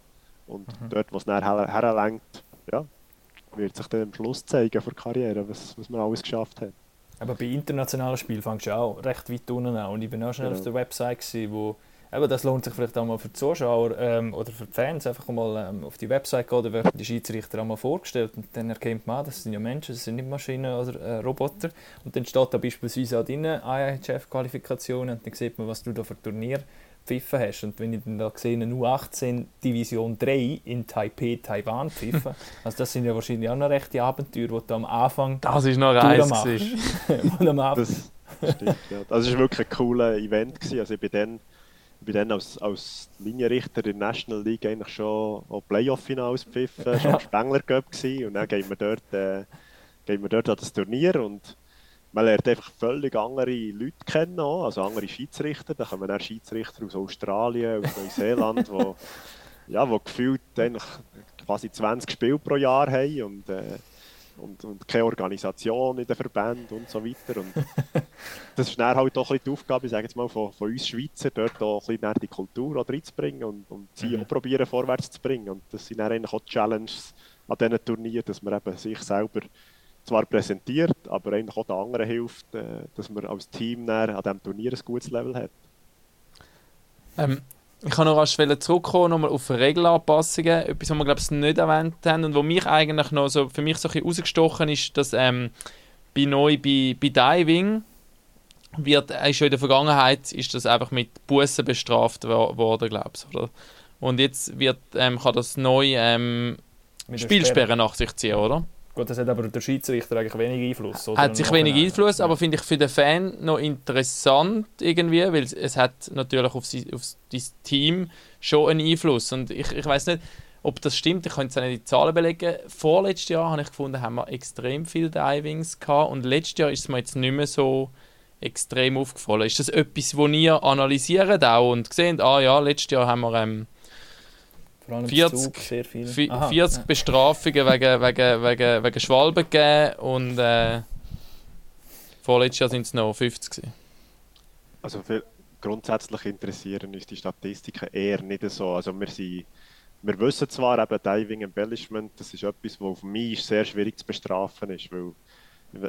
Und dort, wo es dann her- herlenkt, ja, wird sich dann am Schluss zeigen für die Karriere, was, was man alles geschafft hat. Aber bei internationalen Spielen fängst du auch recht weit unten an. Und ich bin auch schnell Genau. auf der Website, gewesen, wo eben, das lohnt sich vielleicht auch mal für die Zuschauer ähm, oder für die Fans, einfach mal ähm, auf die Website gehen, da werden die Schiedsrichter einmal vorgestellt und dann erkennt man, das sind ja Menschen, das sind nicht Maschinen oder äh, Roboter. Und dann steht da beispielsweise auch drin IHF-Qualifikationen und dann sieht man, was du da für Turnier pfiffen hast. Und wenn ich dann da sehe, eine U18 Division 3 in Taipei, Taiwan pfiffen, also das sind ja wahrscheinlich auch noch rechte Abenteuer, die du am Anfang Das ist noch ein durchmachst. Eis. Wo du am Anfang Das stimmt, ja. Es war wirklich ein cooler Event. Gewesen. Also ich bin dann, ich bin dann als, als Linienrichter in der National League eigentlich schon auch Playoff-Finals gepfiffen, schon Ja. Spengler Cup gewesen. und dann gehen wir dort, äh, gehen wir dort an das Turnier und man lernt einfach völlig andere Leute kennen, auch, also andere Schiedsrichter. Da kommen dann Schiedsrichter aus Australien, aus Neuseeland, wo, ja, wo gefühlt eigentlich quasi 20 Spiele pro Jahr haben und, äh, und, und keine Organisation in den Verbänden und so weiter. Und das ist dann halt auch ein bisschen die Aufgabe, ich sage jetzt mal, von, von uns Schweizer, dort auch ein bisschen die Kultur auch reinzubringen und, und sie Mhm. auch probieren, vorwärts zu bringen. Und das sind dann eigentlich auch die Challenges an diesen Turnieren, dass man eben sich selber zwar präsentiert, aber eigentlich auch den anderen hilft, äh, dass man als Team an diesem Turnier ein gutes Level hat. Ähm, ich kann noch rasch zurückkommen nochmal auf Regelanpassungen. Etwas, was wir glaube ich nicht erwähnt haben und wo mich eigentlich noch so, für mich so ein bisschen rausgestochen ist, dass ähm, bei neu bei, bei Diving wird äh, schon in der Vergangenheit ist das einfach mit Bussen bestraft wo- worden, glaube ich, oder? Und jetzt wird, ähm, kann das neu ähm, mit der Spielsperre nach sich ziehen, oder? Gut, das hat aber der Schiedsrichter eigentlich wenig Einfluss. Oder? Hat sich wenig. Einfluss, aber finde ich für den Fan noch interessant irgendwie, weil es, es hat natürlich auf, sein, auf dein Team schon einen Einfluss. Und ich, ich weiß nicht, ob das stimmt, ich kann jetzt auch nicht die Zahlen belegen. Vorletztes Jahr habe ich gefunden, haben wir extrem viele Divings gehabt und letztes Jahr ist es mir jetzt nicht mehr so extrem aufgefallen. Ist das etwas, wo ihr analysiert auch und seht, ah ja, letztes Jahr haben wir ähm, Vor allem im 40 Zug sehr viel. vi- Aha, 40 ja. Bestrafungen wegen, wegen, wegen, wegen Schwalben gegeben und äh, vorletztes Jahr sind es noch 50 gewesen. Also für, grundsätzlich interessieren uns die Statistiken eher nicht so. Also wir, sind, wir wissen zwar eben Diving Embellishment, das ist etwas, was für mich sehr schwierig zu bestrafen ist, weil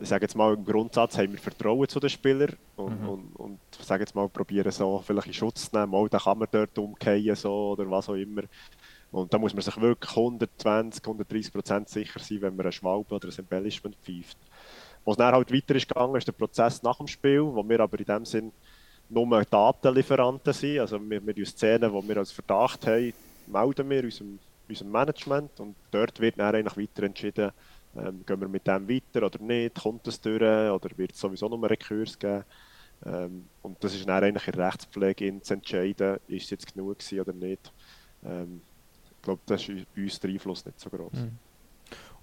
ich sage jetzt mal, im Grundsatz haben wir Vertrauen zu den Spielern und, Mhm. und, und ich sage jetzt mal, probieren so vielleicht in Schutz zu nehmen, mal, da kann man dort umkehren so, oder was auch immer. Und da muss man sich wirklich 120, 130 Prozent sicher sein, wenn man eine Schwalbe oder ein Embellishment pfeift. Was dann halt weiter ist gegangen, ist der Prozess nach dem Spiel, wo wir aber in dem Sinn nur Datenlieferanten sind. Also wir, wir Szenen, die wir als Verdacht haben, melden wir unserem, unserem Management und dort wird dann eigentlich weiter entschieden, ähm, gehen wir mit dem weiter oder nicht, kommt es durch oder wird es sowieso noch einen Rekurs geben. Ähm, und das ist dann eigentlich in der Rechtspflege zu entscheiden, ist es jetzt genug gewesen oder nicht. Ähm, glaube, das ist bei uns der Einfluss nicht so groß. Mhm.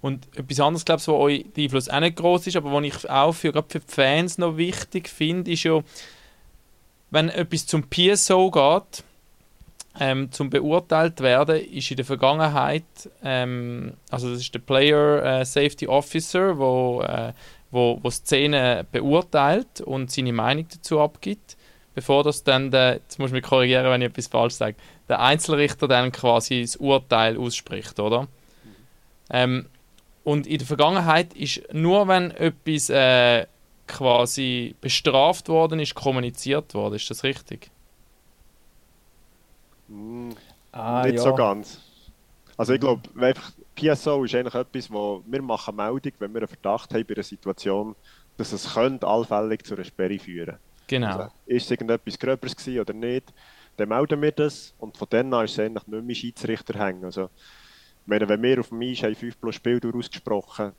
Und etwas anderes, glaube ich, wo euch der Einfluss auch nicht groß ist, aber was ich auch für, gerade für die Fans noch wichtig finde, ist ja, wenn etwas zum PSO geht, ähm, zum beurteilt werden, ist in der Vergangenheit, ähm, also das ist der Player äh, Safety Officer, wo, äh, wo, wo Szenen beurteilt und seine Meinung dazu abgibt, bevor das dann, der, jetzt muss ich mich korrigieren, wenn ich etwas falsch sage, der Einzelrichter dann quasi das Urteil ausspricht, oder? Ähm, und in der Vergangenheit ist nur wenn etwas äh, quasi bestraft worden ist, kommuniziert worden. Ist das richtig? Mm, Ah, nicht ja. so ganz. Also ich glaube, einfach PSO ist eigentlich etwas, wo wir machen Meldung, wenn wir einen Verdacht haben bei einer Situation, dass es könnte allfällig zu einer Sperre führen. Genau. Also, ist es irgendetwas Gröberes gewesen oder nicht, dann melden wir das und von dann an ist es eigentlich nicht mehr Schiedsrichter hängen. Also, meine, wenn wir auf dem Eis haben 5 plus Spieldauer ausgesprochen,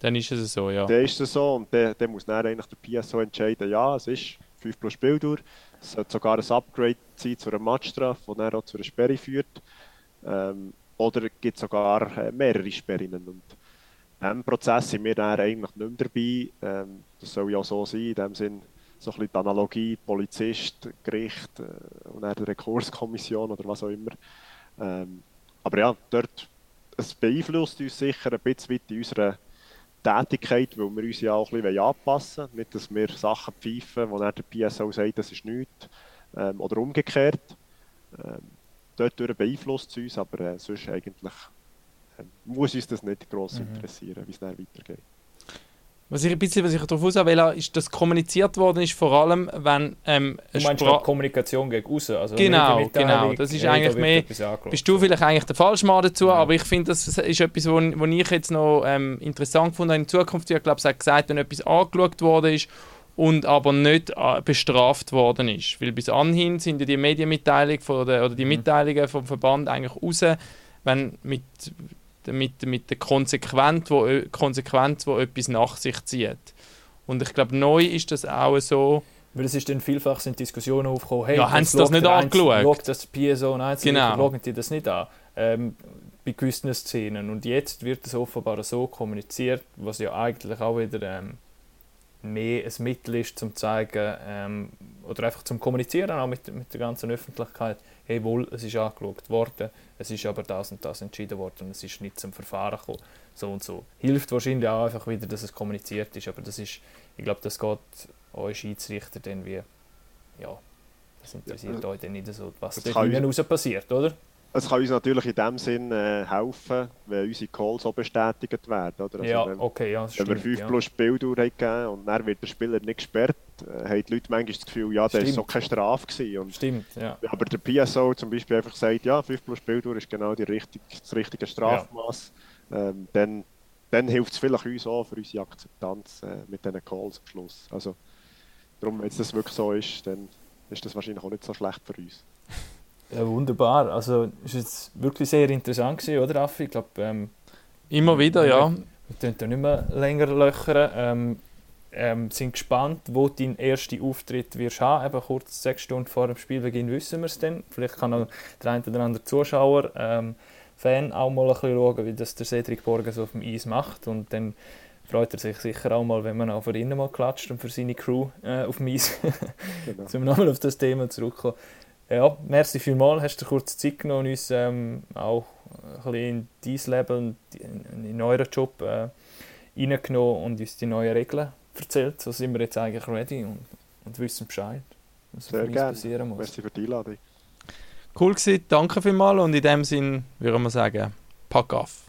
Dann ist es so, ja. dann ist es so und dann, dann muss dann eigentlich der PSO entscheiden, ja, es ist 5 plus Spieldauer, es sollte sogar ein Upgrade sein zu einer Matchstrafe, die dann auch zu einer Sperre führt. Ähm, oder es gibt sogar äh, mehrere Sperren. Und in diesem Prozess sind wir dann eigentlich nicht mehr dabei. Ähm, das soll ja so sein, in dem Sinn so ein die Analogie Polizist, Gericht äh, und dann die Rekurskommission oder was auch immer. Ähm, aber ja, dort, es beeinflusst uns sicher ein bisschen in unserer Tätigkeit, weil wir uns ja auch ein bisschen anpassen wollen. Nicht, dass wir Sachen pfeifen, wo dann der PSO sagt, das ist nichts. Ähm, oder umgekehrt. Ähm, dort beeinflusst es uns, aber äh, sonst eigentlich ähm, muss uns das nicht gross Mhm. interessieren, wie es dann weitergeht. Was ich ein bisschen was ich darauf raus will, ist, dass kommuniziert worden ist, vor allem, wenn ähm, Du meinst Spra- Kommunikation gegen außen? Also Genau, genau. Das ist eigentlich mehr-. Bist du vielleicht eigentlich der Falschmann dazu, Ja. aber ich finde, das ist etwas, wo, wo ich jetzt noch ähm, interessant gefunden habe in Zukunft. Ich glaube, es hat gesagt, wenn etwas angeschaut worden ist und aber nicht äh, bestraft worden ist. Weil bis anhin sind ja die Medienmitteilungen von der, oder die Mhm. Mitteilungen vom Verband eigentlich raus, wenn mit, mit, mit der Konsequenz, wo, ö- Konsequenz, wo etwas nach sich zieht. Und ich glaube, neu ist das auch so, Weil es ist dann vielfach sind Diskussionen aufgekommen, hey, Ja, haben sie das nicht angeschaut? Schaut das PSO und Einzelrichter, Genau. schauen die das nicht an. Ähm, bei gewissen Szenen. Und jetzt wird es offenbar so kommuniziert, was ja eigentlich auch wieder ähm, mehr ein Mittel ist, zum zu zeigen, ähm, oder einfach zum Kommunizieren auch mit, mit der ganzen Öffentlichkeit, hey wohl, es ist angeschaut worden, es ist aber das und das entschieden worden und es ist nicht zum Verfahren gekommen, so und so. Hilft wahrscheinlich auch einfach wieder, dass es kommuniziert ist, aber das ist, ich glaube, das geht euch Schiedsrichter dann wie, ja, das interessiert Ja, euch dann nicht so, was kann hinten raus passiert, oder? Es kann uns natürlich in dem Sinn äh, helfen, wenn unsere Calls auch bestätigt werden. Oder? Also ja, wenn, okay, ja, das wenn wir stimmt. 5 ja. plus Spieldauer haben gegeben und dann wird der Spieler nicht gesperrt, äh, haben die Leute manchmal das Gefühl, ja, der war so Stimmt. keine Strafe. Gewesen. Und Stimmt, ja. Aber der PSO zum Beispiel einfach sagt, ja, 5 plus Spieldauer ist genau die richtig, das richtige Strafmaß. Ähm, dann, dann hilft es vielleicht uns auch für unsere Akzeptanz äh, mit diesen Calls am Schluss. Also, darum, wenn es das wirklich so ist, dann ist das wahrscheinlich auch nicht so schlecht für uns. Ja, wunderbar. Also, es war jetzt wirklich sehr interessant, gewesen, oder, Affi? Ich glaube, ähm, immer wieder, ja. wir können da nicht mehr länger löchern. Ähm, ähm, sind gespannt, wo dein erster Auftritt wirst haben. Eben kurz sechs Stunden vor dem Spielbeginn wissen wir es dann. Vielleicht kann auch der ein oder andere Zuschauer, ähm, Fan auch mal ein bisschen schauen, wie das der Cedric Borges auf dem Eis macht. Und dann freut er sich sicher auch mal, wenn man auch für ihn mal klatscht und für seine Crew äh, auf dem Eis. Genau. Zum nochmal auf das Thema zurückkommen. Ja, merci vielmals, hast du dir kurz Zeit genommen und uns ähm, auch ein bisschen in dein Leben und in, in euren Job äh, reingenommen und uns die neuen Regeln erzählt. So sind wir jetzt eigentlich ready und, und wissen Bescheid, was Sehr gerne. passieren muss. Merci für die Einladung. Cool gewesen, danke vielmals und in dem Sinn würde man sagen, pack auf.